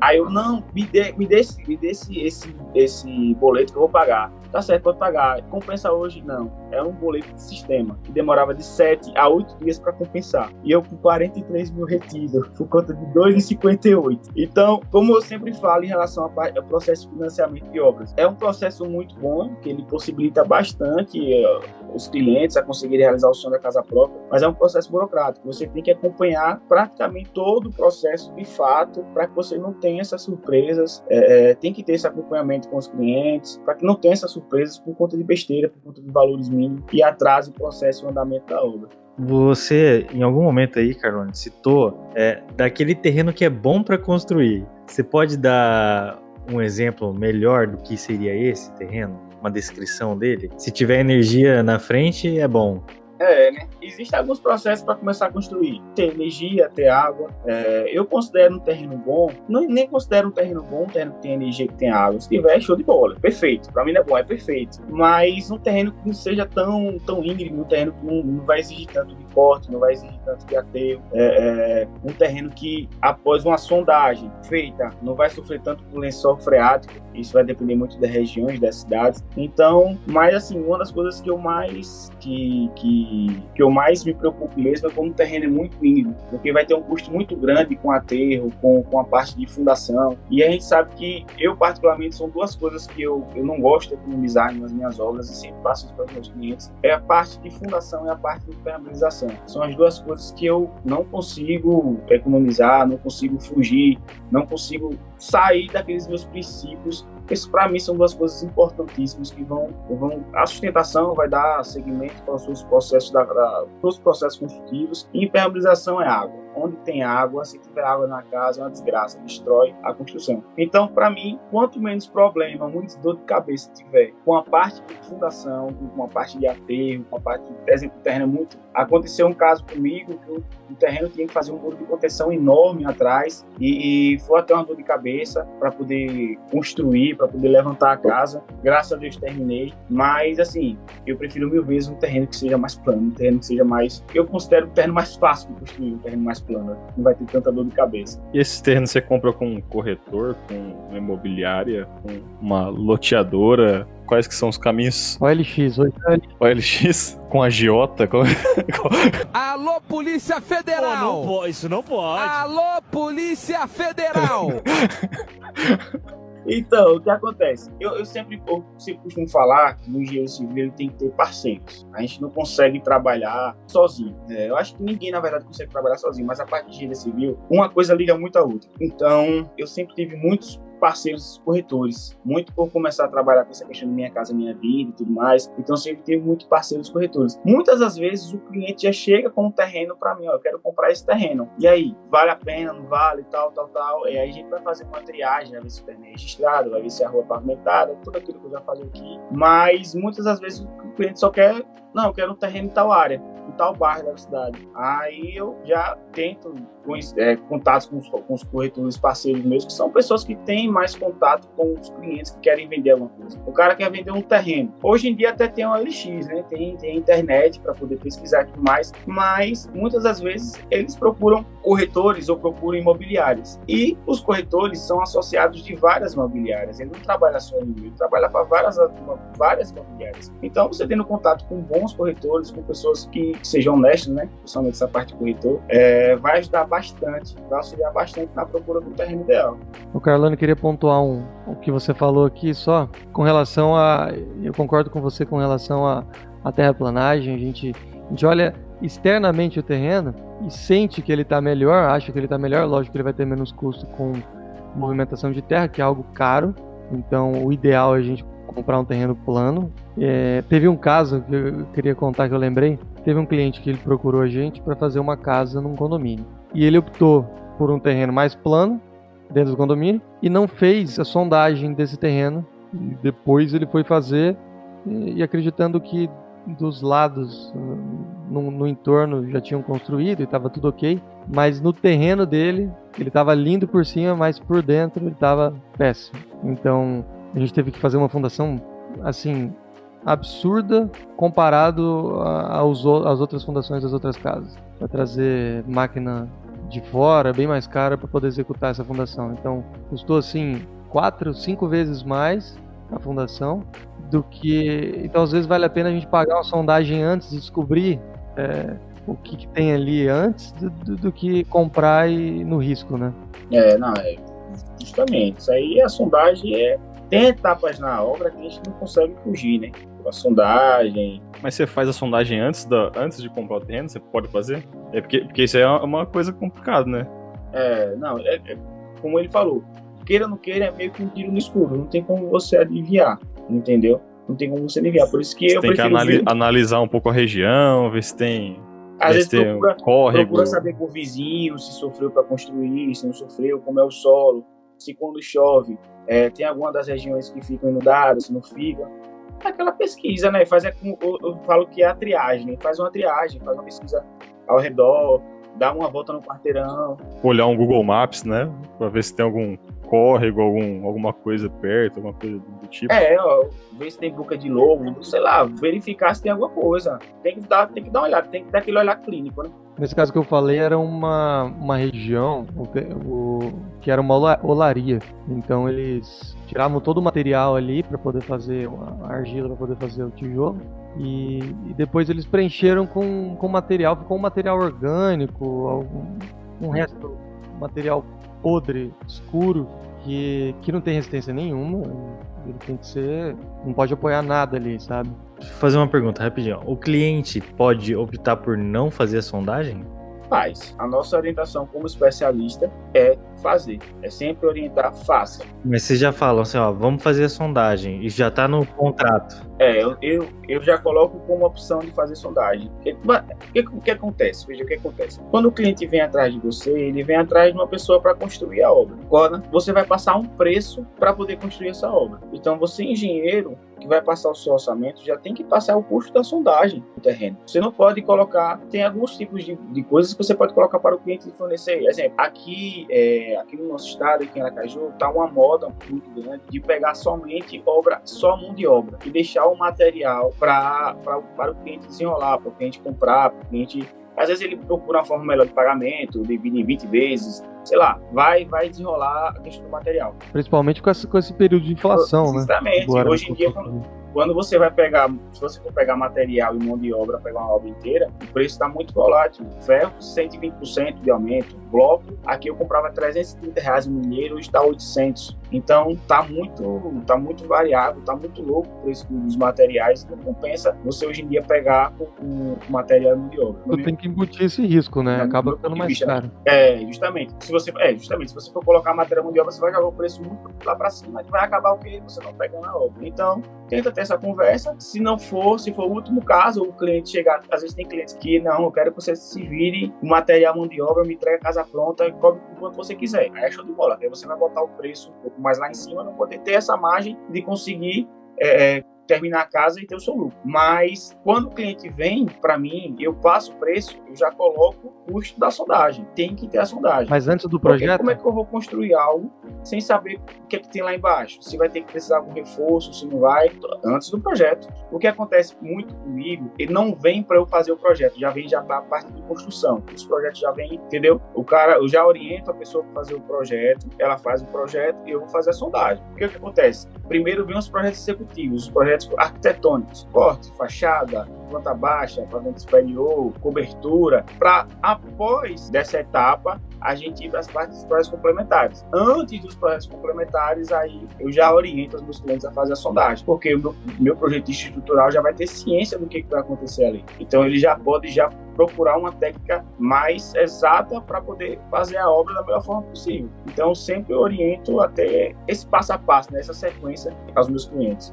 Aí eu, não, me dê, me dê, me dê esse, esse, esse boleto que eu vou pagar. Tá certo, pode pagar. Compensa hoje? Não. É um boleto de sistema que demorava de 7 a 8 dias para compensar. E eu com 43 mil retido por conta de 2,58. Então, como eu sempre falo em relação ao processo de financiamento de obras, é um processo muito bom, que ele possibilita bastante uh, os clientes a conseguirem realizar o sonho da casa própria, mas é um processo burocrático. Você tem que acompanhar praticamente todo o processo de fato para que você não tenha essas surpresas. É, é, tem que ter esse acompanhamento com os clientes para que não tenha essas surpresas por conta de besteira, por conta de valores mínimos e atrase o processo e o andamento da obra. Você, em algum momento aí, Carone, citou é, daquele terreno que é bom para construir. Você pode dar um exemplo melhor do que seria esse terreno? Uma descrição dele? Se tiver energia na frente, é bom. É, né? Existem alguns processos para começar a construir. Ter energia, ter água. É, eu considero um terreno bom, não, nem considero um terreno bom um terreno que tem energia, que tem água. Se tiver, show de bola. Perfeito. Para mim não é bom, é perfeito. Mas um terreno que não seja tão, tão íngreme, um terreno que não, não vai exigir tanto de corte, não vai exigir tanto de aterro. É, é, um terreno que, após uma sondagem feita, não vai sofrer tanto com lençol freático. Isso vai depender muito das regiões, das cidades. Então, mas assim, uma das coisas que eu mais que, que que, eu mais me preocupo mesmo é como o terreno é muito íngreme, porque vai ter um custo muito grande com aterro, com, com a parte de fundação. E a gente sabe que eu, particularmente, são duas coisas que eu, eu não gosto de economizar nas minhas obras e sempre passo isso para os meus clientes: é a parte de fundação e a parte de impermeabilização. São as duas coisas que eu não consigo economizar, não consigo fugir, não consigo sair daqueles meus princípios isso para mim são duas coisas importantíssimas que vão, vão a sustentação vai dar seguimento para os seus processos da, da os processos construtivos e impermeabilização é água onde tem água, se tiver água na casa, é uma desgraça, destrói a construção. Então, para mim, quanto menos problema, muitos dor de cabeça tiver com a parte de fundação, com a parte de aterro, com a parte, de, exemplo, terreno é muito. Aconteceu um caso comigo que o terreno tinha que fazer um muro de proteção enorme atrás e, e foi até uma dor de cabeça para poder construir, para poder levantar a casa. Graças a Deus terminei, mas assim, eu prefiro mil vezes um terreno que seja mais plano, um terreno que seja mais. Eu considero o terreno mais fácil de construir, um terreno mais plana, não vai ter tanta dor de cabeça. E esse terreno você compra com um corretor, com uma imobiliária, com uma loteadora? Quais que são os caminhos? OLX, OLX com a Giota. Com... Alô, Polícia Federal! Pô, não pode, isso não pode. Alô, Polícia Federal! Então, o que acontece? Eu, eu, sempre, eu sempre costumo falar que no engenheiro civil ele tem que ter parceiros. A gente não consegue trabalhar sozinho. É, eu acho que ninguém, na verdade, consegue trabalhar sozinho, mas a parte de engenharia civil, uma coisa liga muito à outra. Então, eu sempre tive muitos parceiros corretores, muito por começar a trabalhar com essa questão de minha casa, minha vida e tudo mais. Então sempre tive muitos parceiros corretores. Muitas das vezes o cliente já chega com um terreno para mim, ó, eu quero comprar esse terreno. E aí, vale a pena, não vale, tal, tal, tal. E aí a gente vai fazer uma triagem, vai ver se o terreno é registrado, vai ver se a rua é pavimentada, tudo aquilo que eu já falei aqui. Mas muitas das vezes o cliente só quer, não, eu quero um terreno em tal área. Tal bairro da cidade. Aí eu já tento é, contatos com os, com os, corretores parceiros meus, que são pessoas que têm mais contato com os clientes que querem vender alguma coisa. O cara quer vender um terreno. Hoje em dia até tem um LX, né? Tem, tem internet para poder pesquisar aqui mais, mas muitas das vezes eles procuram corretores ou procuram imobiliárias. E os corretores são associados de várias imobiliárias. Ele não trabalha só em ele trabalha para várias, várias imobiliárias. Então, você tendo contato com bons corretores, com pessoas que, que sejam né? Principalmente essa parte de corretor, é, vai ajudar bastante, vai auxiliar bastante na procura do terreno ideal. O Carlano queria pontuar um, o que você falou aqui só com relação a. Eu concordo com você com relação a, a terraplanagem. A gente, a gente olha externamente o terreno e sente que ele está melhor, acha que ele está melhor. Lógico que ele vai ter menos custo com movimentação de terra, que é algo caro. Então, o ideal é a gente comprar um terreno plano. É, teve um caso que eu queria contar que eu lembrei. Teve um cliente que ele procurou a gente para fazer uma casa num condomínio. E ele optou por um terreno mais plano dentro do condomínio e não fez a sondagem desse terreno. E depois ele foi fazer e, e acreditando que dos lados no, no, entorno já tinham construído e estava tudo ok, mas no terreno dele ele estava lindo por cima, mas por dentro ele estava péssimo. Então a gente teve que fazer uma fundação assim absurda comparado aos, às outras fundações das outras casas, para trazer máquina de fora bem mais cara para poder executar essa fundação. Então custou assim quatro, cinco vezes mais a fundação do que. Então, às vezes, vale a pena a gente pagar uma sondagem antes de descobrir é, o que, que, tem ali antes do, do, do, que comprar e no risco, né? É, não, é justamente. Isso aí, a sondagem é. Tem etapas na obra que a gente não consegue fugir, né? A sondagem. Mas você faz a sondagem antes, da, antes de comprar o terreno? Você pode fazer? É porque, porque isso é uma coisa complicada, né? É, não, é, é como ele falou, queira ou não queira, é meio que um tiro no escuro. Não tem como você adivinhar, entendeu? Não tem como você adivinhar. Por isso que você eu tem que anali analisar um pouco a região, ver se tem. Às vezes procura, córrego. procura saber com o vizinho se sofreu para construir, se não sofreu, como é o solo, se quando chove é, tem alguma das regiões que ficam inundadas, se não fica. É aquela pesquisa, né? Faz, é, eu, eu falo que é a triagem, né? faz uma triagem, faz uma pesquisa ao redor, dá uma volta no quarteirão. Olhar um Google Maps, né? Pra ver se tem algum córrego, algum, alguma coisa perto, alguma coisa do tipo. É, ó, ver se tem boca de lobo, sei lá, verificar se tem alguma coisa. Tem que dar, tem que dar uma olhada, tem que dar aquele olhar clínico, né? Nesse caso que eu falei, era uma, uma região o, o, que era uma olaria. Então eles tiravam todo o material ali para poder fazer a argila, para poder fazer o tijolo. E, e, depois eles preencheram com, com material, ficou um material orgânico, algum, um resto material podre, escuro, que, que não tem resistência nenhuma. Ele tem que ser. Não pode apoiar nada ali, sabe? fazer uma pergunta rapidinho. O cliente pode optar por não fazer a sondagem? Faz. A nossa orientação como especialista é fazer. É sempre orientar, faça. Mas vocês já falam assim, ó, vamos fazer a sondagem e já está no contrato. É, eu, eu, eu, já coloco como opção de fazer sondagem. O que, que, que, acontece? Veja o que acontece. Quando o cliente vem atrás de você, ele vem atrás de uma pessoa para construir a obra. Agora, você vai passar um preço para poder construir essa obra. Então, você, engenheiro, que vai passar o seu orçamento já tem que passar o custo da sondagem do terreno. Você não pode colocar, tem alguns tipos de, de coisas que você pode colocar para o cliente fornecer. Exemplo, aqui, é, aqui no nosso estado, aqui em Aracaju, está uma moda muito grande de pegar somente obra, só mão de obra e deixar o material pra, pra, para o cliente desenrolar, para o cliente comprar, para o cliente às vezes ele procura uma forma melhor de pagamento, divide em 20 vezes, sei lá, vai, vai desenrolar a questão do material. Principalmente com esse, com esse período de inflação, Exatamente. né? Exatamente. Hoje em dia, quando, quando, você vai pegar, se você for pegar material e mão de obra, pegar uma obra inteira, o preço está muito volátil. Ferro, 120% de aumento. Bloco, aqui eu comprava 330 reais no mineiro, hoje está 800. Então tá muito, tá muito variável, tá muito louco o preço dos materiais. Não compensa você hoje em dia pegar o, o material de obra. Tu tem que embutir esse risco, né? Acaba ficando mais vista, caro. É, justamente. Se você, é, justamente. Se você for colocar material de obra, você vai jogar o preço muito lá para cima, e vai acabar o que você não pega na obra. Então, tenta ter essa conversa. Se não for, se for o último caso, o cliente chegar, às vezes tem clientes que não, eu quero que você se vire o material mão de obra, me entregue a casa pronta cobre quanto você quiser. Aí é show de bola. Aí você vai botar o preço um pouco mais lá em cima, não poder ter essa margem de conseguir é terminar a casa e ter o seu lucro. Mas quando o cliente vem para mim, eu passo o preço, eu já coloco o custo da sondagem. Tem que ter a sondagem. Mas antes do Porque projeto, como é que eu vou construir algo sem saber o que é que tem lá embaixo? Se vai ter que precisar de algum reforço, se não vai, antes do projeto. O que acontece muito comigo, ele não vem para eu fazer o projeto, já vem já para a parte de construção. Os projetos já vêm, entendeu? O cara, eu já oriento a pessoa para fazer o projeto, ela faz o projeto e eu vou fazer a sondagem. O que, é que acontece? Primeiro vem os projetos executivos, os projetos arquitetônicos, corte, fachada, planta baixa, pavimento superior, cobertura, para após dessa etapa a gente ir para as partes dos projetos complementares. Antes dos projetos complementares, aí eu já oriento os meus clientes a fazer a sondagem, porque o meu, meu projetista estrutural já vai ter ciência do que, que vai acontecer ali. Então ele já pode já procurar uma técnica mais exata para poder fazer a obra da melhor forma possível. Então sempre oriento até esse passo a passo, nessa sequência aos meus clientes.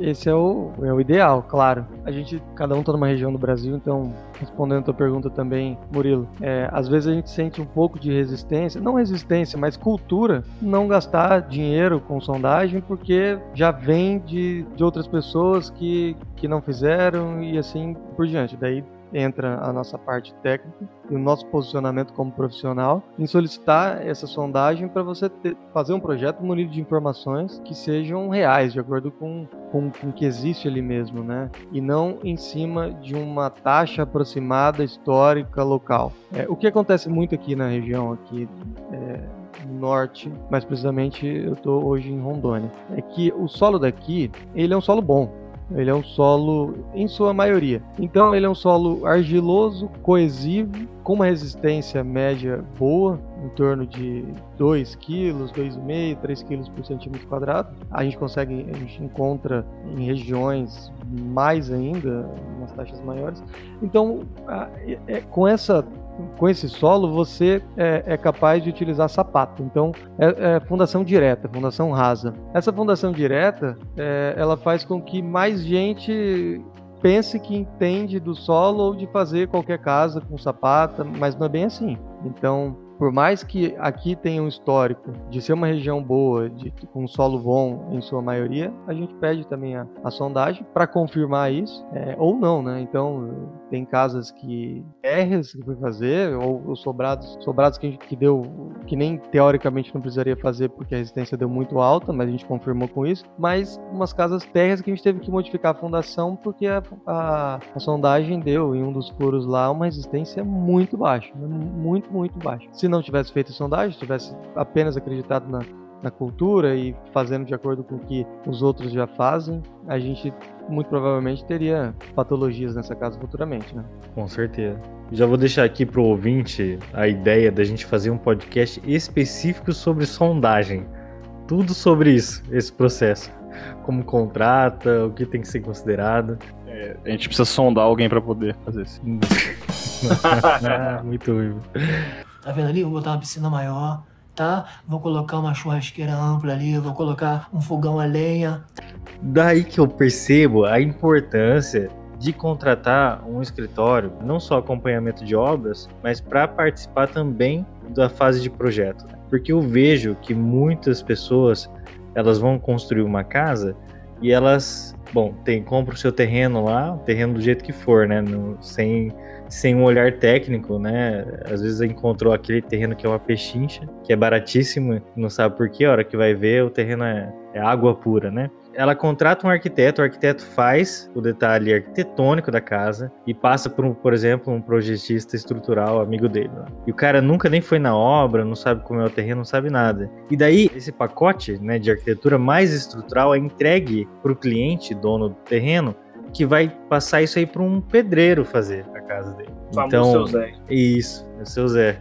Esse é o, é o ideal, claro. A gente, cada um tá numa região do Brasil, então, respondendo a tua pergunta também, Murilo, é, às vezes a gente sente um pouco de resistência, não resistência, mas cultura, não gastar dinheiro com sondagem, porque já vem de, de outras pessoas que, que não fizeram e assim por diante. Daí entra a nossa parte técnica e o nosso posicionamento como profissional em solicitar essa sondagem para você ter, fazer um projeto munido de informações que sejam reais, de acordo com, com, com o que existe ali mesmo, né? E não em cima de uma taxa aproximada histórica local. É, o que acontece muito aqui na região aqui é, norte, mais precisamente eu estou hoje em Rondônia, é que o solo daqui ele é um solo bom. Ele é um solo, em sua maioria. Então, ele é um solo argiloso, coesivo, com uma resistência média boa, em torno de 2 kg, 2,5 3 kg por centímetro quadrado. A gente consegue, a gente encontra em regiões mais ainda, umas taxas maiores. Então, a- é- com essa com esse solo você é, é capaz de utilizar sapato. Então é, é fundação direta, fundação rasa. Essa fundação direta é, ela faz com que mais gente pense que entende do solo ou de fazer qualquer casa com sapata, mas não é bem assim. Então por mais que aqui tenha um histórico de ser uma região boa, de com um solo bom em sua maioria, a gente pede também a, a sondagem para confirmar isso, é, ou não, né? Então tem casas que terras que foi fazer, ou, ou sobrados, sobrados que, que deu, que nem teoricamente não precisaria fazer porque a resistência deu muito alta, mas a gente confirmou com isso. Mas umas casas terras que a gente teve que modificar a fundação porque a, a, a sondagem deu em um dos furos lá uma resistência muito baixa, muito, muito baixa. Se não tivesse feito sondagem, tivesse apenas acreditado na, na cultura e fazendo de acordo com o que os outros já fazem, a gente muito provavelmente teria patologias nessa casa futuramente, né? Com certeza. Já vou deixar aqui pro ouvinte a ideia da gente fazer um podcast específico sobre sondagem. Tudo sobre isso, esse processo. Como contrata, o que tem que ser considerado. A gente precisa sondar alguém pra poder fazer isso. Ah, Muito ruim. Tá vendo ali? Vou botar uma piscina maior, tá? Vou colocar uma churrasqueira ampla ali, vou colocar um fogão a lenha. Daí que eu percebo a importância de contratar um escritório, não só acompanhamento de obras, mas para participar também da fase de projeto. Porque eu vejo que muitas pessoas elas vão construir uma casa e elas, bom, tem compra o seu terreno lá, terreno do jeito que for, né, no- sem sem um olhar técnico, né? Às vezes encontrou aquele terreno que é uma pechincha, que é baratíssimo, não sabe por quê, a hora que vai ver o terreno é, é água pura, né? Ela contrata um arquiteto, o arquiteto faz o detalhe arquitetônico da casa e passa por, um, por exemplo, um projetista estrutural amigo dele. né? E o cara nunca nem foi na obra, não sabe como é o terreno, não sabe nada. E daí, esse pacote né, de arquitetura mais estrutural é entregue para o cliente, dono do terreno, que vai passar isso aí para um pedreiro fazer a casa dele. O famoso Então, seu Zé. isso, é o seu Zé.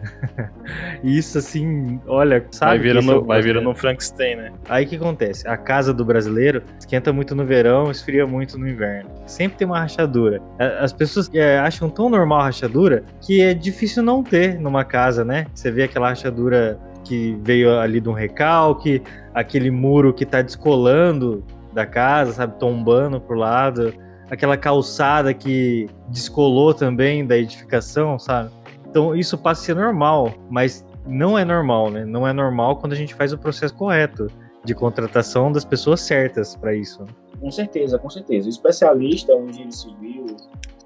isso assim, olha, sabe? Vai é virando, o vai virando um Frankenstein, né? Aí o que acontece? A casa do brasileiro esquenta muito no verão, esfria muito no inverno. Sempre tem uma rachadura. As pessoas é, acham tão normal a rachadura que é difícil não ter numa casa, né? Você vê aquela rachadura que veio ali de um recalque, aquele muro que tá descolando da casa, sabe? Tombando pro lado. Aquela calçada que descolou também da edificação, sabe? Então isso passa a ser normal, mas não é normal, né? Não é normal quando a gente faz o processo correto de contratação das pessoas certas para isso. Com certeza, com certeza. O especialista, um engenheiro civil,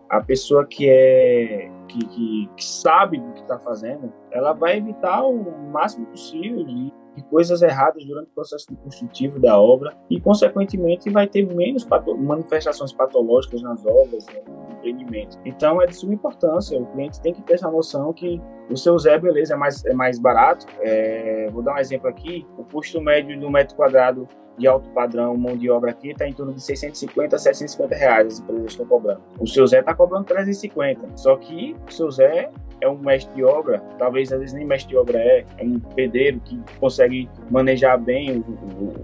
a pessoa que é que, que, que sabe do que está fazendo, ela vai evitar o máximo possível de, de, coisas erradas durante o processo construtivo da obra e, consequentemente, vai ter menos pato manifestações patológicas nas obras, né, no empreendimento. Então, é de suma importância. O cliente tem que ter essa noção que o seu Zé, beleza, é mais, é mais barato. É, vou dar um exemplo aqui. O custo médio do metro quadrado de alto padrão, mão de obra aqui, está em torno de 650 a 750 reais as empresas estão cobrando. O seu Zé está cobrando 350. Só que o seu Zé é um mestre de obra, talvez às vezes nem mestre de obra é, é um pedreiro que consegue manejar bem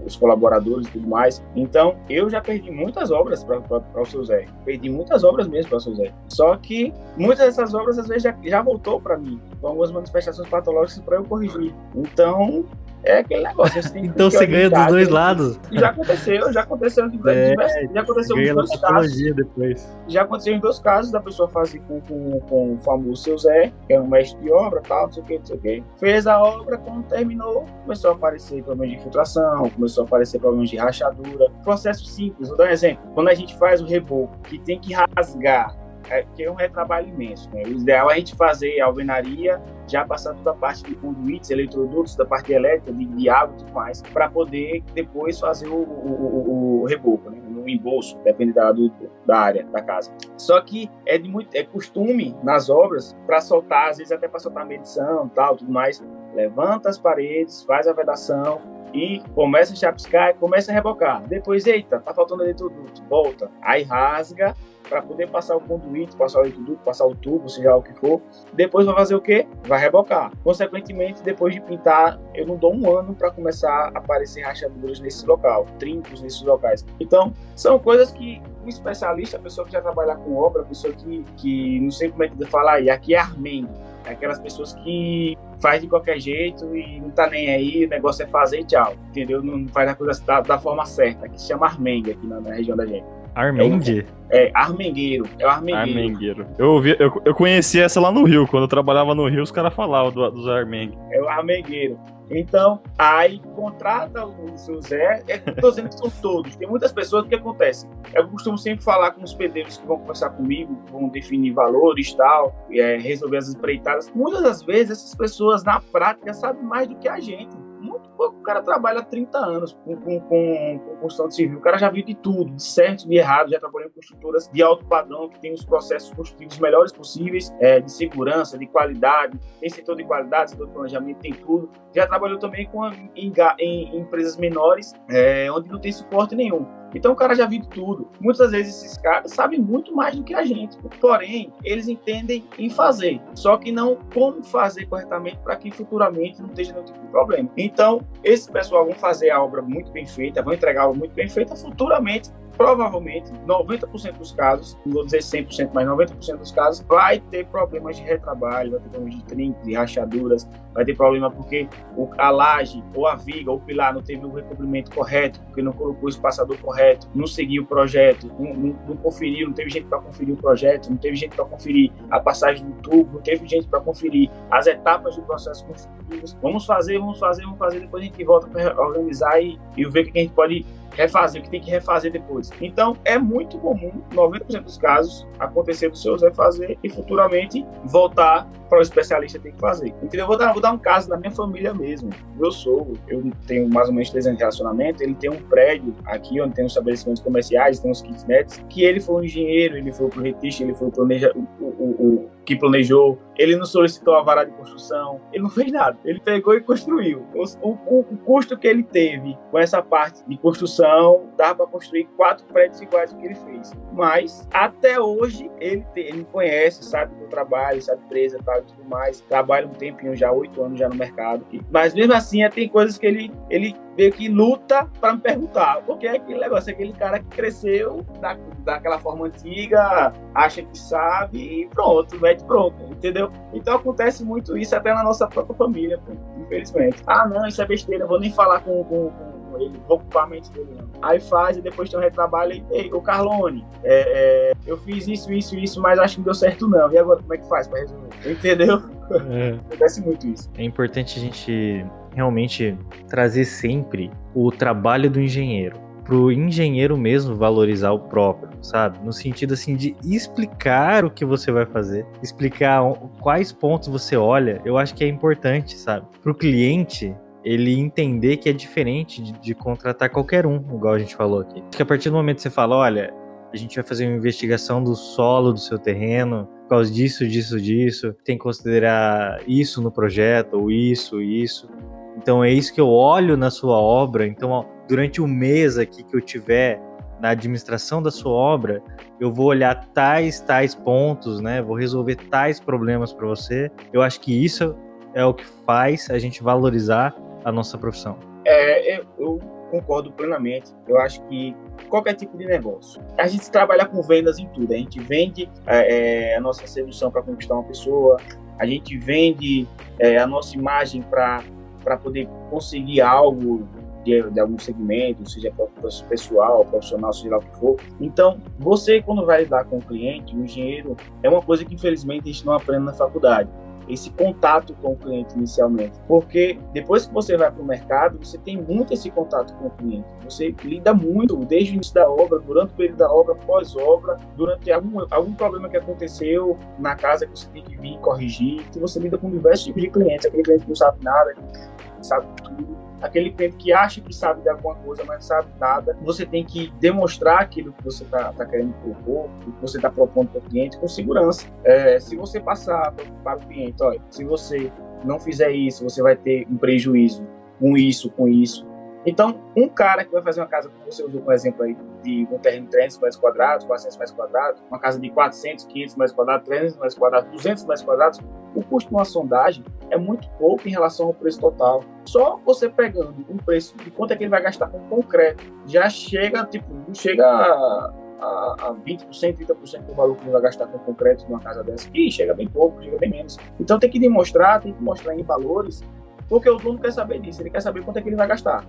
os colaboradores e tudo mais. Então, eu já perdi muitas obras para o seu Zé. Perdi muitas obras mesmo para o seu Zé. Só que muitas dessas obras às vezes já, já voltou para mim, com algumas manifestações patológicas para eu corrigir. Então, é aquele negócio. Então você ganha dos dois lados. Já aconteceu, já aconteceu em é, já aconteceu em dois casos. Depois. Já aconteceu em dois casos da pessoa fazer com, com, com o famoso seu Zé, que é um mestre de obra, tal, não sei o que, não sei o que. Fez a obra, quando terminou, começou a aparecer problemas de infiltração, começou a aparecer problemas de rachadura. Processo simples, vou dar um exemplo. Quando a gente faz o reboco, que tem que rasgar é, que é um retrabalho imenso. Né? O ideal é a gente fazer a alvenaria, já passar toda a parte de conduítes, eletrodutos, da parte elétrica, de, de água e tudo mais, para poder depois fazer o, o, o, o reboco, né? no embolso, depende da, do, da área da casa. Só que é de muito é costume nas obras para soltar, às vezes até para soltar medição, tal, tudo mais. Levanta as paredes, faz a vedação, e começa a chapiscar começa a rebocar. Depois, eita, tá faltando eletroduto, volta. Aí rasga, para poder passar o conduíte, passar o eletroduto, passar o tubo, seja o que for. Depois vai fazer o quê? Vai rebocar. Consequentemente, depois de pintar, eu não dou um ano para começar a aparecer rachaduras nesse local, trincos nesses locais. Então, são coisas que um especialista, a pessoa que já trabalha com obra, a pessoa que, que não sei como é que falar, e aqui é armengo, é aquelas pessoas que faz de qualquer jeito e não tá nem aí, o negócio é fazer e tchau, entendeu? Não faz a coisa da, da forma certa, que se chama armengue aqui na, na região da gente. Armende? É, é, Armengueiro. É o Armengueiro. Armengueiro. Eu, ouvi, eu, eu conheci essa lá no Rio. Quando eu trabalhava no Rio, os caras falavam do, dos Armengue. É o Armengueiro. Então, aí contrata o seu Zé. É, tô dizendo que são todos. Tem muitas pessoas, que acontece? Eu costumo sempre falar com os pedreiros que vão conversar comigo, vão definir valores e tal, é, resolver as empreitadas. Muitas das vezes, essas pessoas, na prática, sabem mais do que a gente muito pouco. O cara trabalha 30 anos com, com, com construção civil. O cara já viu de tudo, de certo, de errado. Já trabalhou em construtoras de alto padrão, que tem os processos construtivos melhores possíveis, é, de segurança, de qualidade. Tem setor de qualidade, setor de planejamento, tem tudo. Já trabalhou também com, em, em, em empresas menores, é, onde não tem suporte nenhum. Então o cara já viu tudo. Muitas vezes esses caras sabem muito mais do que a gente. Porém, eles entendem em fazer, só que não como fazer corretamente para que futuramente não esteja nenhum tipo de problema. Então, esse pessoal vão fazer a obra muito bem feita, vão entregar muito bem feita, futuramente provavelmente 90% dos casos, não vou dizer 100%, mas 90% dos casos, vai ter problemas de retrabalho, vai ter problemas de trincos, de rachaduras, vai ter problema porque a laje, ou a viga, ou o pilar não teve o recobrimento correto, porque não colocou o espaçador correto, não seguiu o projeto, não, não, não conferiu, não teve gente para conferir o projeto, não teve gente para conferir a passagem do tubo, não teve gente para conferir as etapas do processo construtivo. Vamos fazer, vamos fazer, vamos fazer, depois a gente volta para organizar e, e ver o que a gente pode refazer, o que tem que refazer depois. Então, é muito comum, 90% dos casos, acontecer do seu Zé fazer e futuramente voltar para o especialista ter que fazer. Entendeu? Eu vou dar, vou dar um caso da minha família mesmo. Eu sou, eu tenho mais ou menos três anos de relacionamento, ele tem um prédio aqui onde tem os estabelecimentos comerciais, tem os kitnets, que ele foi um engenheiro, ele foi o projetista, ele foi o, planeja, o, o, o que planejou, ele não solicitou a vara de construção, ele não fez nada. Ele pegou e construiu. O, o, o custo que ele teve com essa parte de construção dava para construir quatro prédios iguais ao que ele fez. Mas até hoje ele, tem, ele conhece, sabe do trabalho, sabe empresa tal, e tudo mais. Trabalha um tempinho já, oito anos já no mercado. Mas mesmo assim, tem coisas que ele, ele meio que luta para me perguntar. Porque é aquele negócio, é aquele cara que cresceu da, daquela forma antiga, acha que sabe e pronto, mete pronto, entendeu? Então acontece muito isso até na nossa própria família, infelizmente. Ah, não, isso é besteira, vou nem falar com, com, com ele, vou ocupar a mente dele. Não. Aí faz e depois tem um retrabalho e, ei, o Carlone, é, é, eu fiz isso, isso, isso, mas acho que não deu certo não. E agora como é que faz para resolver? Entendeu? É. Acontece muito isso. É importante a gente realmente trazer sempre o trabalho do engenheiro. Pro engenheiro mesmo valorizar o próprio, sabe? No sentido assim de explicar o que você vai fazer, explicar quais pontos você olha, eu acho que é importante, sabe? Pro cliente, ele entender que é diferente de, de, contratar qualquer um, igual a gente falou aqui. Acho que a partir do momento que você fala, olha, a gente vai fazer uma investigação do solo do seu terreno, por causa disso, disso, disso, tem que considerar isso no projeto, ou isso, isso. Então é isso que eu olho na sua obra. Então, durante o mês aqui que eu tiver na administração da sua obra, eu vou olhar tais, tais pontos, né? Vou resolver tais problemas para você. Eu acho que isso é o que faz a gente valorizar a nossa profissão. É, eu concordo plenamente. Eu acho que qualquer tipo de negócio. A gente trabalha com vendas em tudo. A gente vende é, é a nossa sedução para conquistar uma pessoa. A gente vende é, a nossa imagem para para poder conseguir algo de, de, algum segmento, seja pessoal, profissional, seja lá o que for. Então, você, quando vai lidar com o cliente, o engenheiro, é uma coisa que infelizmente a gente não aprende na faculdade esse contato com o cliente inicialmente. Porque depois que você vai para o mercado, você tem muito esse contato com o cliente. Você lida muito desde o início da obra, durante o período da obra, pós-obra, durante algum, algum problema que aconteceu na casa que você tem que vir corrigir. Então você lida com diversos tipos de clientes. Aquele cliente que não sabe nada, que sabe tudo aquele cliente que acha que sabe de alguma coisa, mas não sabe nada, você tem que demonstrar aquilo que você está tá querendo propor, o que você está propondo para o cliente com segurança. É, se você passar para o cliente, olha, se você não fizer isso, você vai ter um prejuízo com isso, com isso. Então, um cara que vai fazer uma casa, como você usou como exemplo aí, de um terreno de 300 metros quadrados, 400 metros quadrados, uma casa de 400, 500 metros quadrados, 300 metros quadrados, 200 metros quadrados, o custo de uma sondagem é muito pouco em relação ao preço total. Só você pegando um preço de quanto é que ele vai gastar com concreto, já chega, tipo, não chega a, a, a 20%, 30% do valor que ele vai gastar com concreto numa casa dessa. E chega bem pouco, chega bem menos. Então tem que demonstrar, tem que mostrar em valores porque o dono quer saber disso, ele quer saber quanto é que ele vai gastar.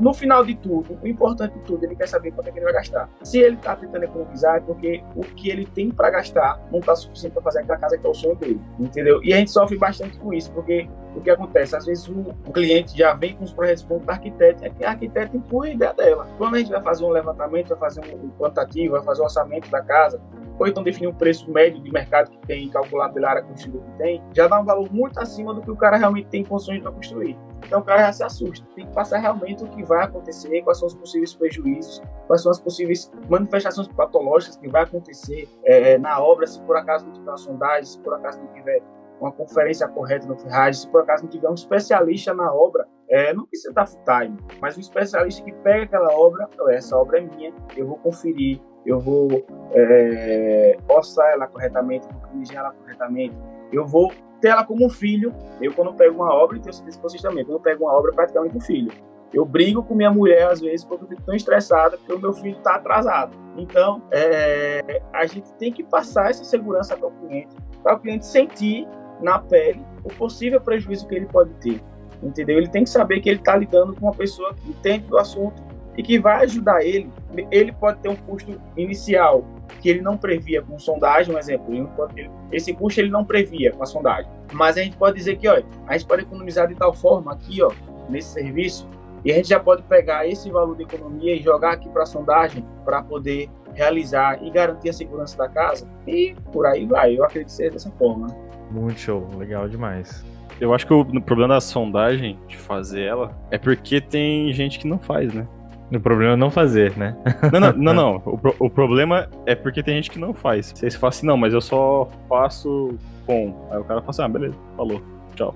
No, final de tudo, o importante de tudo, ele quer saber quanto é que ele vai gastar. Se ele está tentando economizar, é porque o que ele tem para gastar não está suficiente para fazer aquela casa que é o sonho dele, entendeu? E a gente sofre bastante com isso, porque o que acontece? Às vezes o, cliente já vem com os projetos prontos da arquiteto, é que a arquiteta empurra a ideia dela. Quando a gente vai fazer um levantamento, vai fazer um quantitativo, vai fazer um orçamento da casa, ou então definir um preço médio de mercado que tem, calculado pela área construída que tem, já dá um valor muito acima do que o cara realmente tem condições para construir. Então o cara já se assusta. Tem que passar realmente o que vai acontecer, quais são os possíveis prejuízos, quais são as possíveis manifestações patológicas que vai acontecer é, na obra, se por acaso não tiver sondagem, se por acaso não tiver uma conferência correta no ferragem, se por acaso não tiver um especialista na obra, é, não precisa estar full time, mas um especialista que pega aquela obra, essa obra é minha, eu vou conferir, eu vou é, orçar ela corretamente, corrigir ela corretamente, eu vou ter ela como um filho. Eu, quando pego uma obra, tenho certeza que vocês também, quando eu pego uma obra, é praticamente um filho. Eu brigo com minha mulher, às vezes, porque eu fico tão estressada porque o meu filho está atrasado. Então, é, a gente tem que passar essa segurança para o cliente, para o cliente sentir na pele o possível prejuízo que ele pode ter. Entendeu? Ele tem que saber que ele está lidando com uma pessoa que entende do assunto e que vai ajudar ele. Ele pode ter um custo inicial que ele não previa com sondagem, um exemplo. Ele pode, ele, esse custo ele não previa com a sondagem. Mas a gente pode dizer que ó, a gente pode economizar de tal forma aqui, ó, nesse serviço, e a gente já pode pegar esse valor de economia e jogar aqui para a sondagem para poder realizar e garantir a segurança da casa. E por aí vai. Eu acredito ser dessa forma. Muito show, legal demais. Eu acho que o problema da sondagem, de fazer ela, é porque tem gente que não faz, né? O problema é não fazer, né? Não, não, não. não. O, pro, o, problema é porque tem gente que não faz. Você fala assim, não, mas eu só faço com. Aí o cara fala assim, ah, beleza, falou, tchau.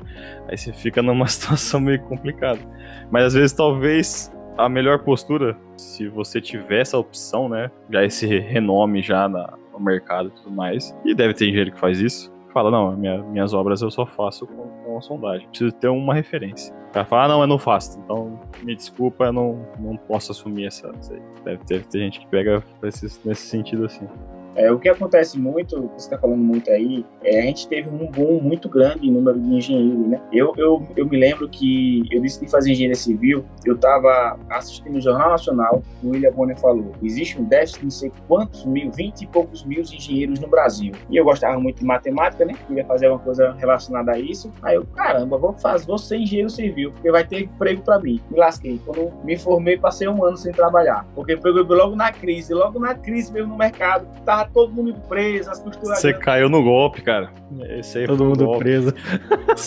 Aí você fica numa situação meio complicada. Mas às vezes, talvez, a melhor postura, se você tiver essa opção, né? Já esse renome já na, no mercado e tudo mais. E deve ter engenheiro que faz isso. Fala, não, minha, minhas obras eu só faço com, com sondagem. Preciso ter uma referência. O cara fala, ah, não, eu não faço. Então, me desculpa, eu não, não posso assumir essa. deve, ter, ter gente que pega nesse sentido assim. É, o que acontece muito, você está falando muito aí, é, a gente teve um boom muito grande em número de engenheiros, né? Eu, eu, eu me lembro que eu decidi fazer engenharia civil, eu estava assistindo o Jornal Nacional, o William Bonner falou, existe um déficit de não sei quantos mil, vinte e poucos mil engenheiros no Brasil. E eu gostava muito de matemática, né? Queria fazer uma coisa relacionada a isso. Aí eu, caramba, vou, fazer, vou ser engenheiro civil, porque vai ter emprego para mim. Me lasquei. Quando me formei, passei um ano sem trabalhar. Porque pegou logo na crise, logo na crise mesmo no mercado, tava todo mundo preso, as costuras. Você caiu no golpe, cara. Esse aí Todo mundo golpe. preso.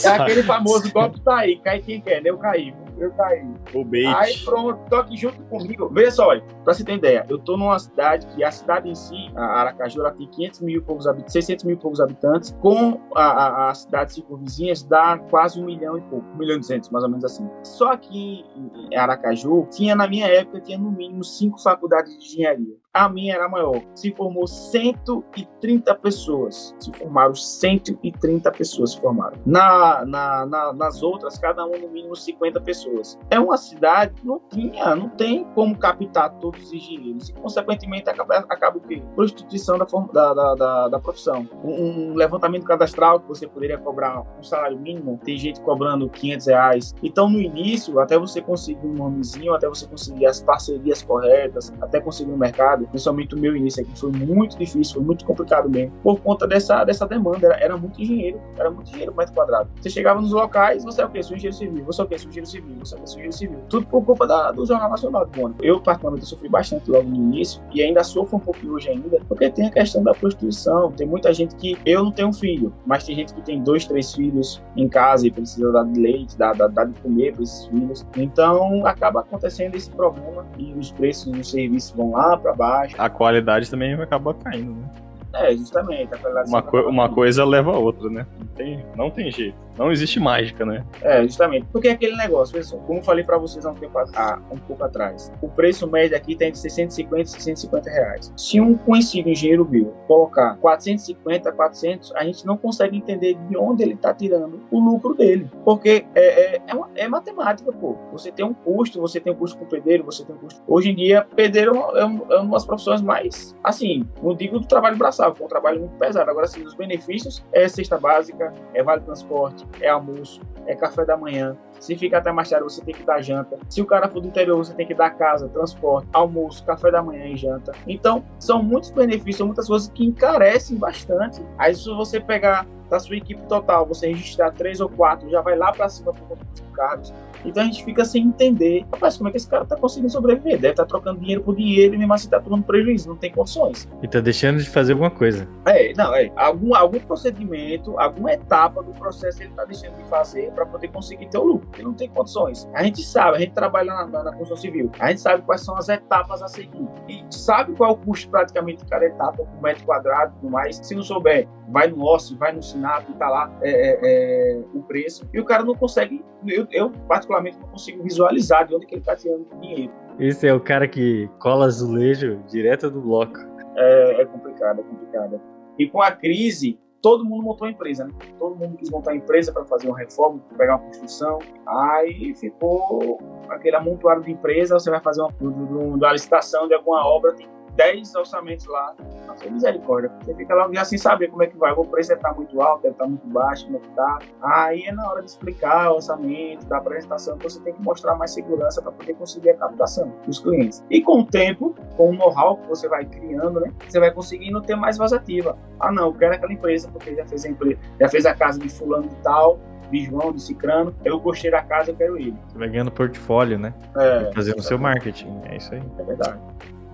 É aquele famoso golpe tá aí, cai quem quer, né? Eu caí. Eu caí. O bait. Aí pronto, tô aqui junto comigo. Veja só, olha, pra você ter ideia, eu tô numa cidade que a cidade em si, a Aracaju, ela tem 500 mil poucos habitantes, 600 mil poucos habitantes, com a, a, a cidades circunvizinhas dá quase um milhão e pouco, um milhão e duzentos, mais ou menos assim. Só aqui em Aracaju, tinha na minha época, tinha no mínimo cinco faculdades de engenharia. A minha era maior. Se formou 130 pessoas. Se formaram 130 pessoas se formaram. Na, na, na, nas outras, cada um no mínimo 50 pessoas. É uma cidade que não tinha, não tem como captar todos os engenheiros. E, consequentemente, acaba, acaba o quê? Prostituição da, da, da, da, da profissão. Um, um, levantamento cadastral que você poderia cobrar um salário mínimo, tem gente cobrando 500 reais. Então, no início, até você conseguir um nomezinho, até você conseguir as parcerias corretas, até conseguir no mercado, principalmente o meu início aqui, foi muito difícil, foi muito complicado mesmo, por conta dessa, dessa demanda. Era, era muito engenheiro, era muito dinheiro por metro quadrado. Você chegava nos locais, você é o quê? Engenheiro civil, você é o quê? Engenheiro civil, você é o quê? Engenheiro civil. Tudo por culpa da, do Jornal Nacional do Mônaco. Eu, particularmente, sofri bastante logo no início, e ainda sofro um pouquinho hoje ainda, porque tem a questão da prostituição. Tem muita gente que, eu não tenho filho, mas tem gente que tem dois, três filhos em casa e precisa dar de leite, dar, dar, dar de comer para esses filhos. Então, acaba acontecendo esse problema e os preços dos serviços vão lá para baixo. A qualidade também acaba caindo, né? É, justamente. uma, co uma coisa leva a outra, né? Não tem, não tem jeito. Não existe mágica, né? É, justamente. Porque é aquele negócio, pessoal, como falei para vocês há um, tempo, há um pouco atrás, o preço médio aqui está entre 650 e 650 reais. Se um conhecido engenheiro bio colocar 450, 400, a gente não consegue entender de onde ele está tirando o lucro dele. Porque é, é, é, uma, é, matemática, pô. Você tem um custo, você tem um custo com pedreiro, você tem um custo. Hoje em dia, pedreiro é, um, é uma das profissões mais, assim, não digo do trabalho braçal, que é um trabalho muito pesado. Agora, sim, os benefícios é cesta básica, é vale transporte, é almoço, é café da manhã. Se ficar até mais tarde, você tem que dar janta. Se o cara for do interior, você tem que dar casa, transporte, almoço, café da manhã e janta. Então, são muitos benefícios, são muitas coisas que encarecem bastante. Aí, se você pegar da sua equipe total, você registrar três ou quatro, já vai lá para cima por cargos. Então a gente fica sem entender, rapaz, como é que esse cara tá conseguindo sobreviver? Deve estar tá trocando dinheiro por dinheiro e mesmo assim tá tomando prejuízo, não tem condições. E tá deixando de fazer alguma coisa. É, não, é. Algum, algum procedimento, alguma etapa do processo ele tá deixando de fazer para poder conseguir ter o lucro. Ele não tem condições. A gente sabe, a gente trabalha na, na, na construção civil, a gente sabe quais são as etapas a seguir. E sabe qual é o custo praticamente de cada etapa, por metro quadrado e tudo mais. Se não souber, vai no OSSE, vai no SINAP, tá lá é, é, é, o preço. E o cara não consegue, eu, eu particularmente não consigo visualizar de onde que ele tá tirando o dinheiro. Esse é o cara que cola azulejo direto do bloco. É, é complicado, é complicado. E com a crise, todo mundo montou a empresa, né? Todo mundo quis montar a empresa para fazer uma reforma, pegar uma construção. Aí ficou aquele amontoado de empresa, você vai fazer uma, uma licitação de alguma obra, tem 10 orçamentos lá. Nossa, misericórdia. Você fica lá já sem saber como é que vai. O preço deve estar muito alto, deve estar muito baixo, como é que tá. Aí é na hora de explicar o orçamento, da apresentação, que você tem que mostrar mais segurança para poder conseguir a captação dos clientes. E com o tempo, com o know-how que você vai criando, né? Você vai conseguindo ter mais vazativa. Ah, não, eu quero aquela empresa, porque já fez a empresa, já fez a casa de fulano de tal, de João, de Cicrano, eu gostei da casa, eu quero ele. Você vai ganhando portfólio, né? É. Fazendo o seu marketing, é isso aí. É verdade.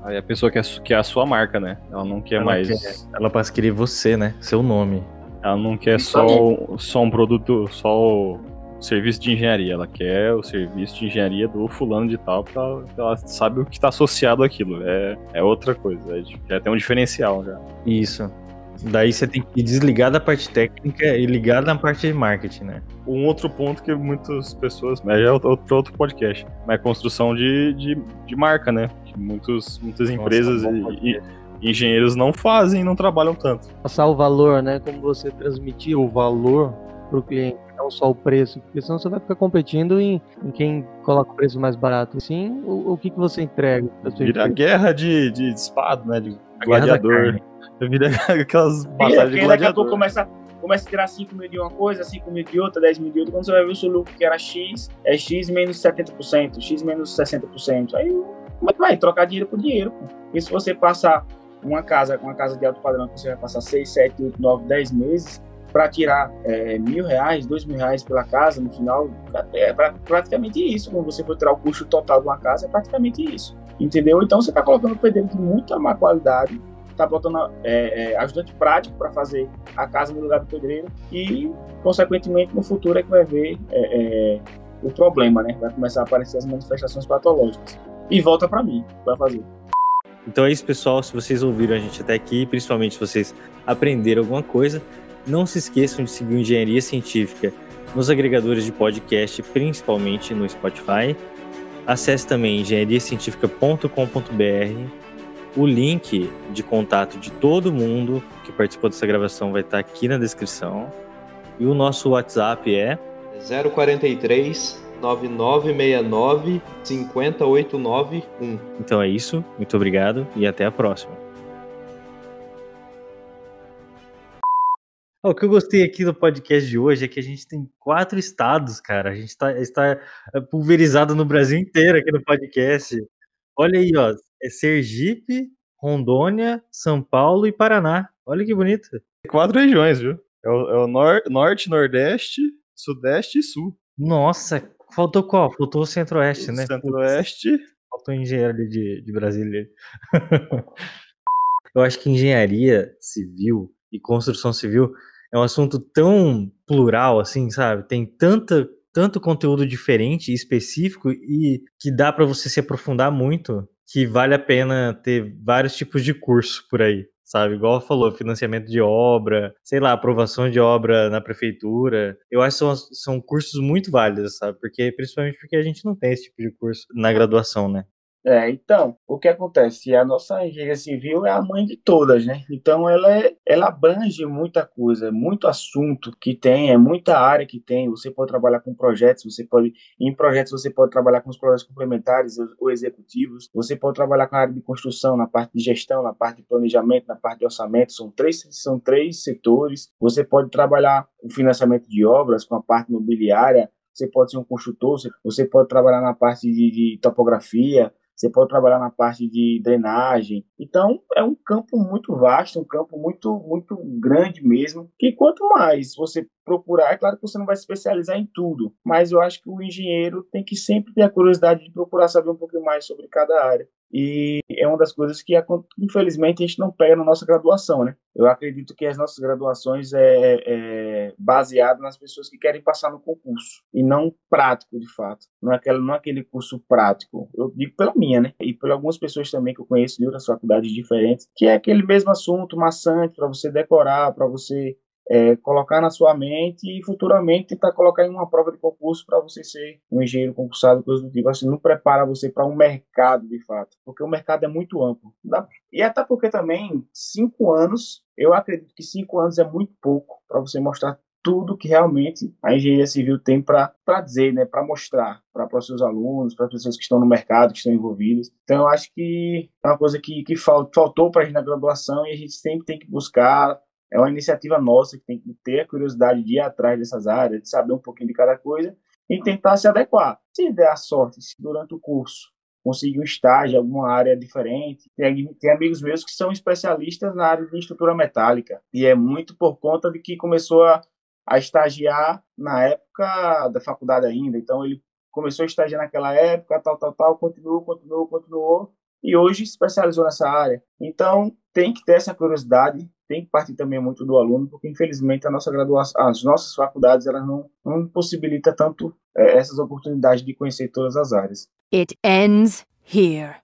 Aí a pessoa quer, quer a sua marca, né? Ela não quer ela mais. Quer, ela passa a querer você, né? Seu nome. Ela não quer só, só um produto, só o serviço de engenharia. Ela quer o serviço de engenharia do fulano de tal, porque ela, ela sabe o que está associado àquilo. É, é outra coisa. É, já tem um diferencial já. Isso. Daí você tem que desligar da parte técnica e ligar na parte de marketing, né? Um outro ponto que muitas pessoas. Mas é outro, outro podcast. Mas é construção de, de, de marca, né? Que muitos, muitas Nossa, empresas e, e engenheiros não fazem e não trabalham tanto. Passar o valor, né? Como você transmitir o valor para o cliente, não só o preço, porque senão você vai ficar competindo em, em quem coloca o preço mais barato. Sim, o, o que, que você entrega? Vira empresa? guerra de, de espada, né? De A gladiador. Vira aquelas batalhas de daqui a pouco gladiador. começa, começa a tirar 5 mil de uma coisa, 5 mil de outra, 10 mil de outra. Quando você vai ver o seu lucro que era X, é X menos 70%, X menos 60%. Aí como é que vai? Trocar dinheiro por dinheiro. Pô. E se você passar uma casa, uma casa de alto padrão, que você vai passar 6, 7, 8, 9, 10 meses para tirar é, mil reais, dois mil reais pela casa, no final, é pra- praticamente isso. Quando você for tirar o custo total de uma casa, é praticamente isso. Entendeu? Então você está colocando pedreiro de muita má qualidade, está botando é, é, ajudante prático para fazer a casa no lugar do pedreiro e, consequentemente, no futuro é que vai ver é, é, o problema, né? Vai começar a aparecer as manifestações patológicas. E volta para mim, vai fazer. Então é isso, pessoal. Se vocês ouviram a gente até aqui, principalmente se vocês aprenderam alguma coisa, não se esqueçam de seguir Engenharia Científica nos agregadores de podcast, principalmente no Spotify. Acesse também engenhariacientifica.com.br. O link de contato de todo mundo que participou dessa gravação vai estar aqui na descrição. E o nosso WhatsApp é 043 9969 50891. Então é isso. Muito obrigado e até a próxima. O que eu gostei aqui do podcast de hoje é que a gente tem quatro estados, cara. A gente tá, está é, pulverizado no Brasil inteiro aqui no podcast. Olha aí, ó. É Sergipe, Rondônia, São Paulo e Paraná. Olha que bonito. Quatro regiões, viu? É o, é o nor- norte, nordeste, sudeste e sul. Nossa, faltou qual? Faltou o centro-oeste, né? Centro-oeste. Faltou engenheiro ali de, de Brasília. Eu acho que engenharia civil e construção civil é um assunto tão plural, assim, sabe? Tem tanta, tanto conteúdo diferente e específico e que dá para você se aprofundar muito, que vale a pena ter vários tipos de curso por aí, sabe? Igual falou, financiamento de obra, sei lá, aprovação de obra na prefeitura. Eu acho que são, são cursos muito válidos, sabe? Porque principalmente porque a gente não tem esse tipo de curso na graduação, né? É, então, o que acontece? A nossa engenharia civil é a mãe de todas, né? Então, ela, é, ela abrange muita coisa, é muito assunto que tem, é muita área que tem. Você pode trabalhar com projetos, você pode, em projetos, você pode trabalhar com os projetos complementares ou, executivos, você pode trabalhar com a área de construção, na parte de gestão, na parte de planejamento, na parte de orçamento, são três, são três setores. Você pode trabalhar com financiamento de obras, com a parte imobiliária, você pode ser um construtor, você- você pode trabalhar na parte de, de topografia, você pode trabalhar na parte de drenagem. Então, é um campo muito vasto, um campo muito, muito grande mesmo. Que quanto mais você procurar, é claro que você não vai se especializar em tudo, mas eu acho que o engenheiro tem que sempre ter a curiosidade de procurar saber um pouquinho mais sobre cada área. E é uma das coisas que, infelizmente, a gente não pega na nossa graduação, né? Eu acredito que as nossas graduações é, é baseado nas pessoas que querem passar no concurso e não prático, de fato. Não é, aquela, não é aquele curso prático. Eu digo pela minha, né? E por algumas pessoas também que eu conheço de outras faculdades diferentes, que é aquele mesmo assunto maçante para você decorar, para você é, colocar na sua mente e futuramente tentar colocar em uma prova de concurso para você ser um engenheiro concursado, coisa do tipo. Assim, não prepara você para um mercado, de fato, porque o mercado é muito amplo. E até porque também, cinco anos, eu acredito que cinco anos é muito pouco para você mostrar tudo que realmente a engenharia civil tem para dizer, né, para mostrar para os seus alunos, para as pessoas que estão no mercado, que estão envolvidas. Então, eu acho que é uma coisa que, que fal- faltou para a gente na graduação e a gente sempre tem que buscar é uma iniciativa nossa que tem que ter a curiosidade de ir atrás dessas áreas, de saber um pouquinho de cada coisa e tentar se adequar. Se der a sorte, se durante o curso conseguir um estágio alguma área diferente, tem, tem amigos meus que são especialistas na área de estrutura metálica e é muito por conta de que começou a, a estagiar na época da faculdade ainda, então ele começou a estagiar naquela época, tal, tal, tal, continuou, continuou, continuou e hoje especializou nessa área. Então, tem que ter essa curiosidade, tem que partir também muito do aluno, porque infelizmente a nossa graduação, as nossas faculdades, elas não, não possibilitam tanto eh, essas oportunidades de conhecer todas as áreas. It ends here.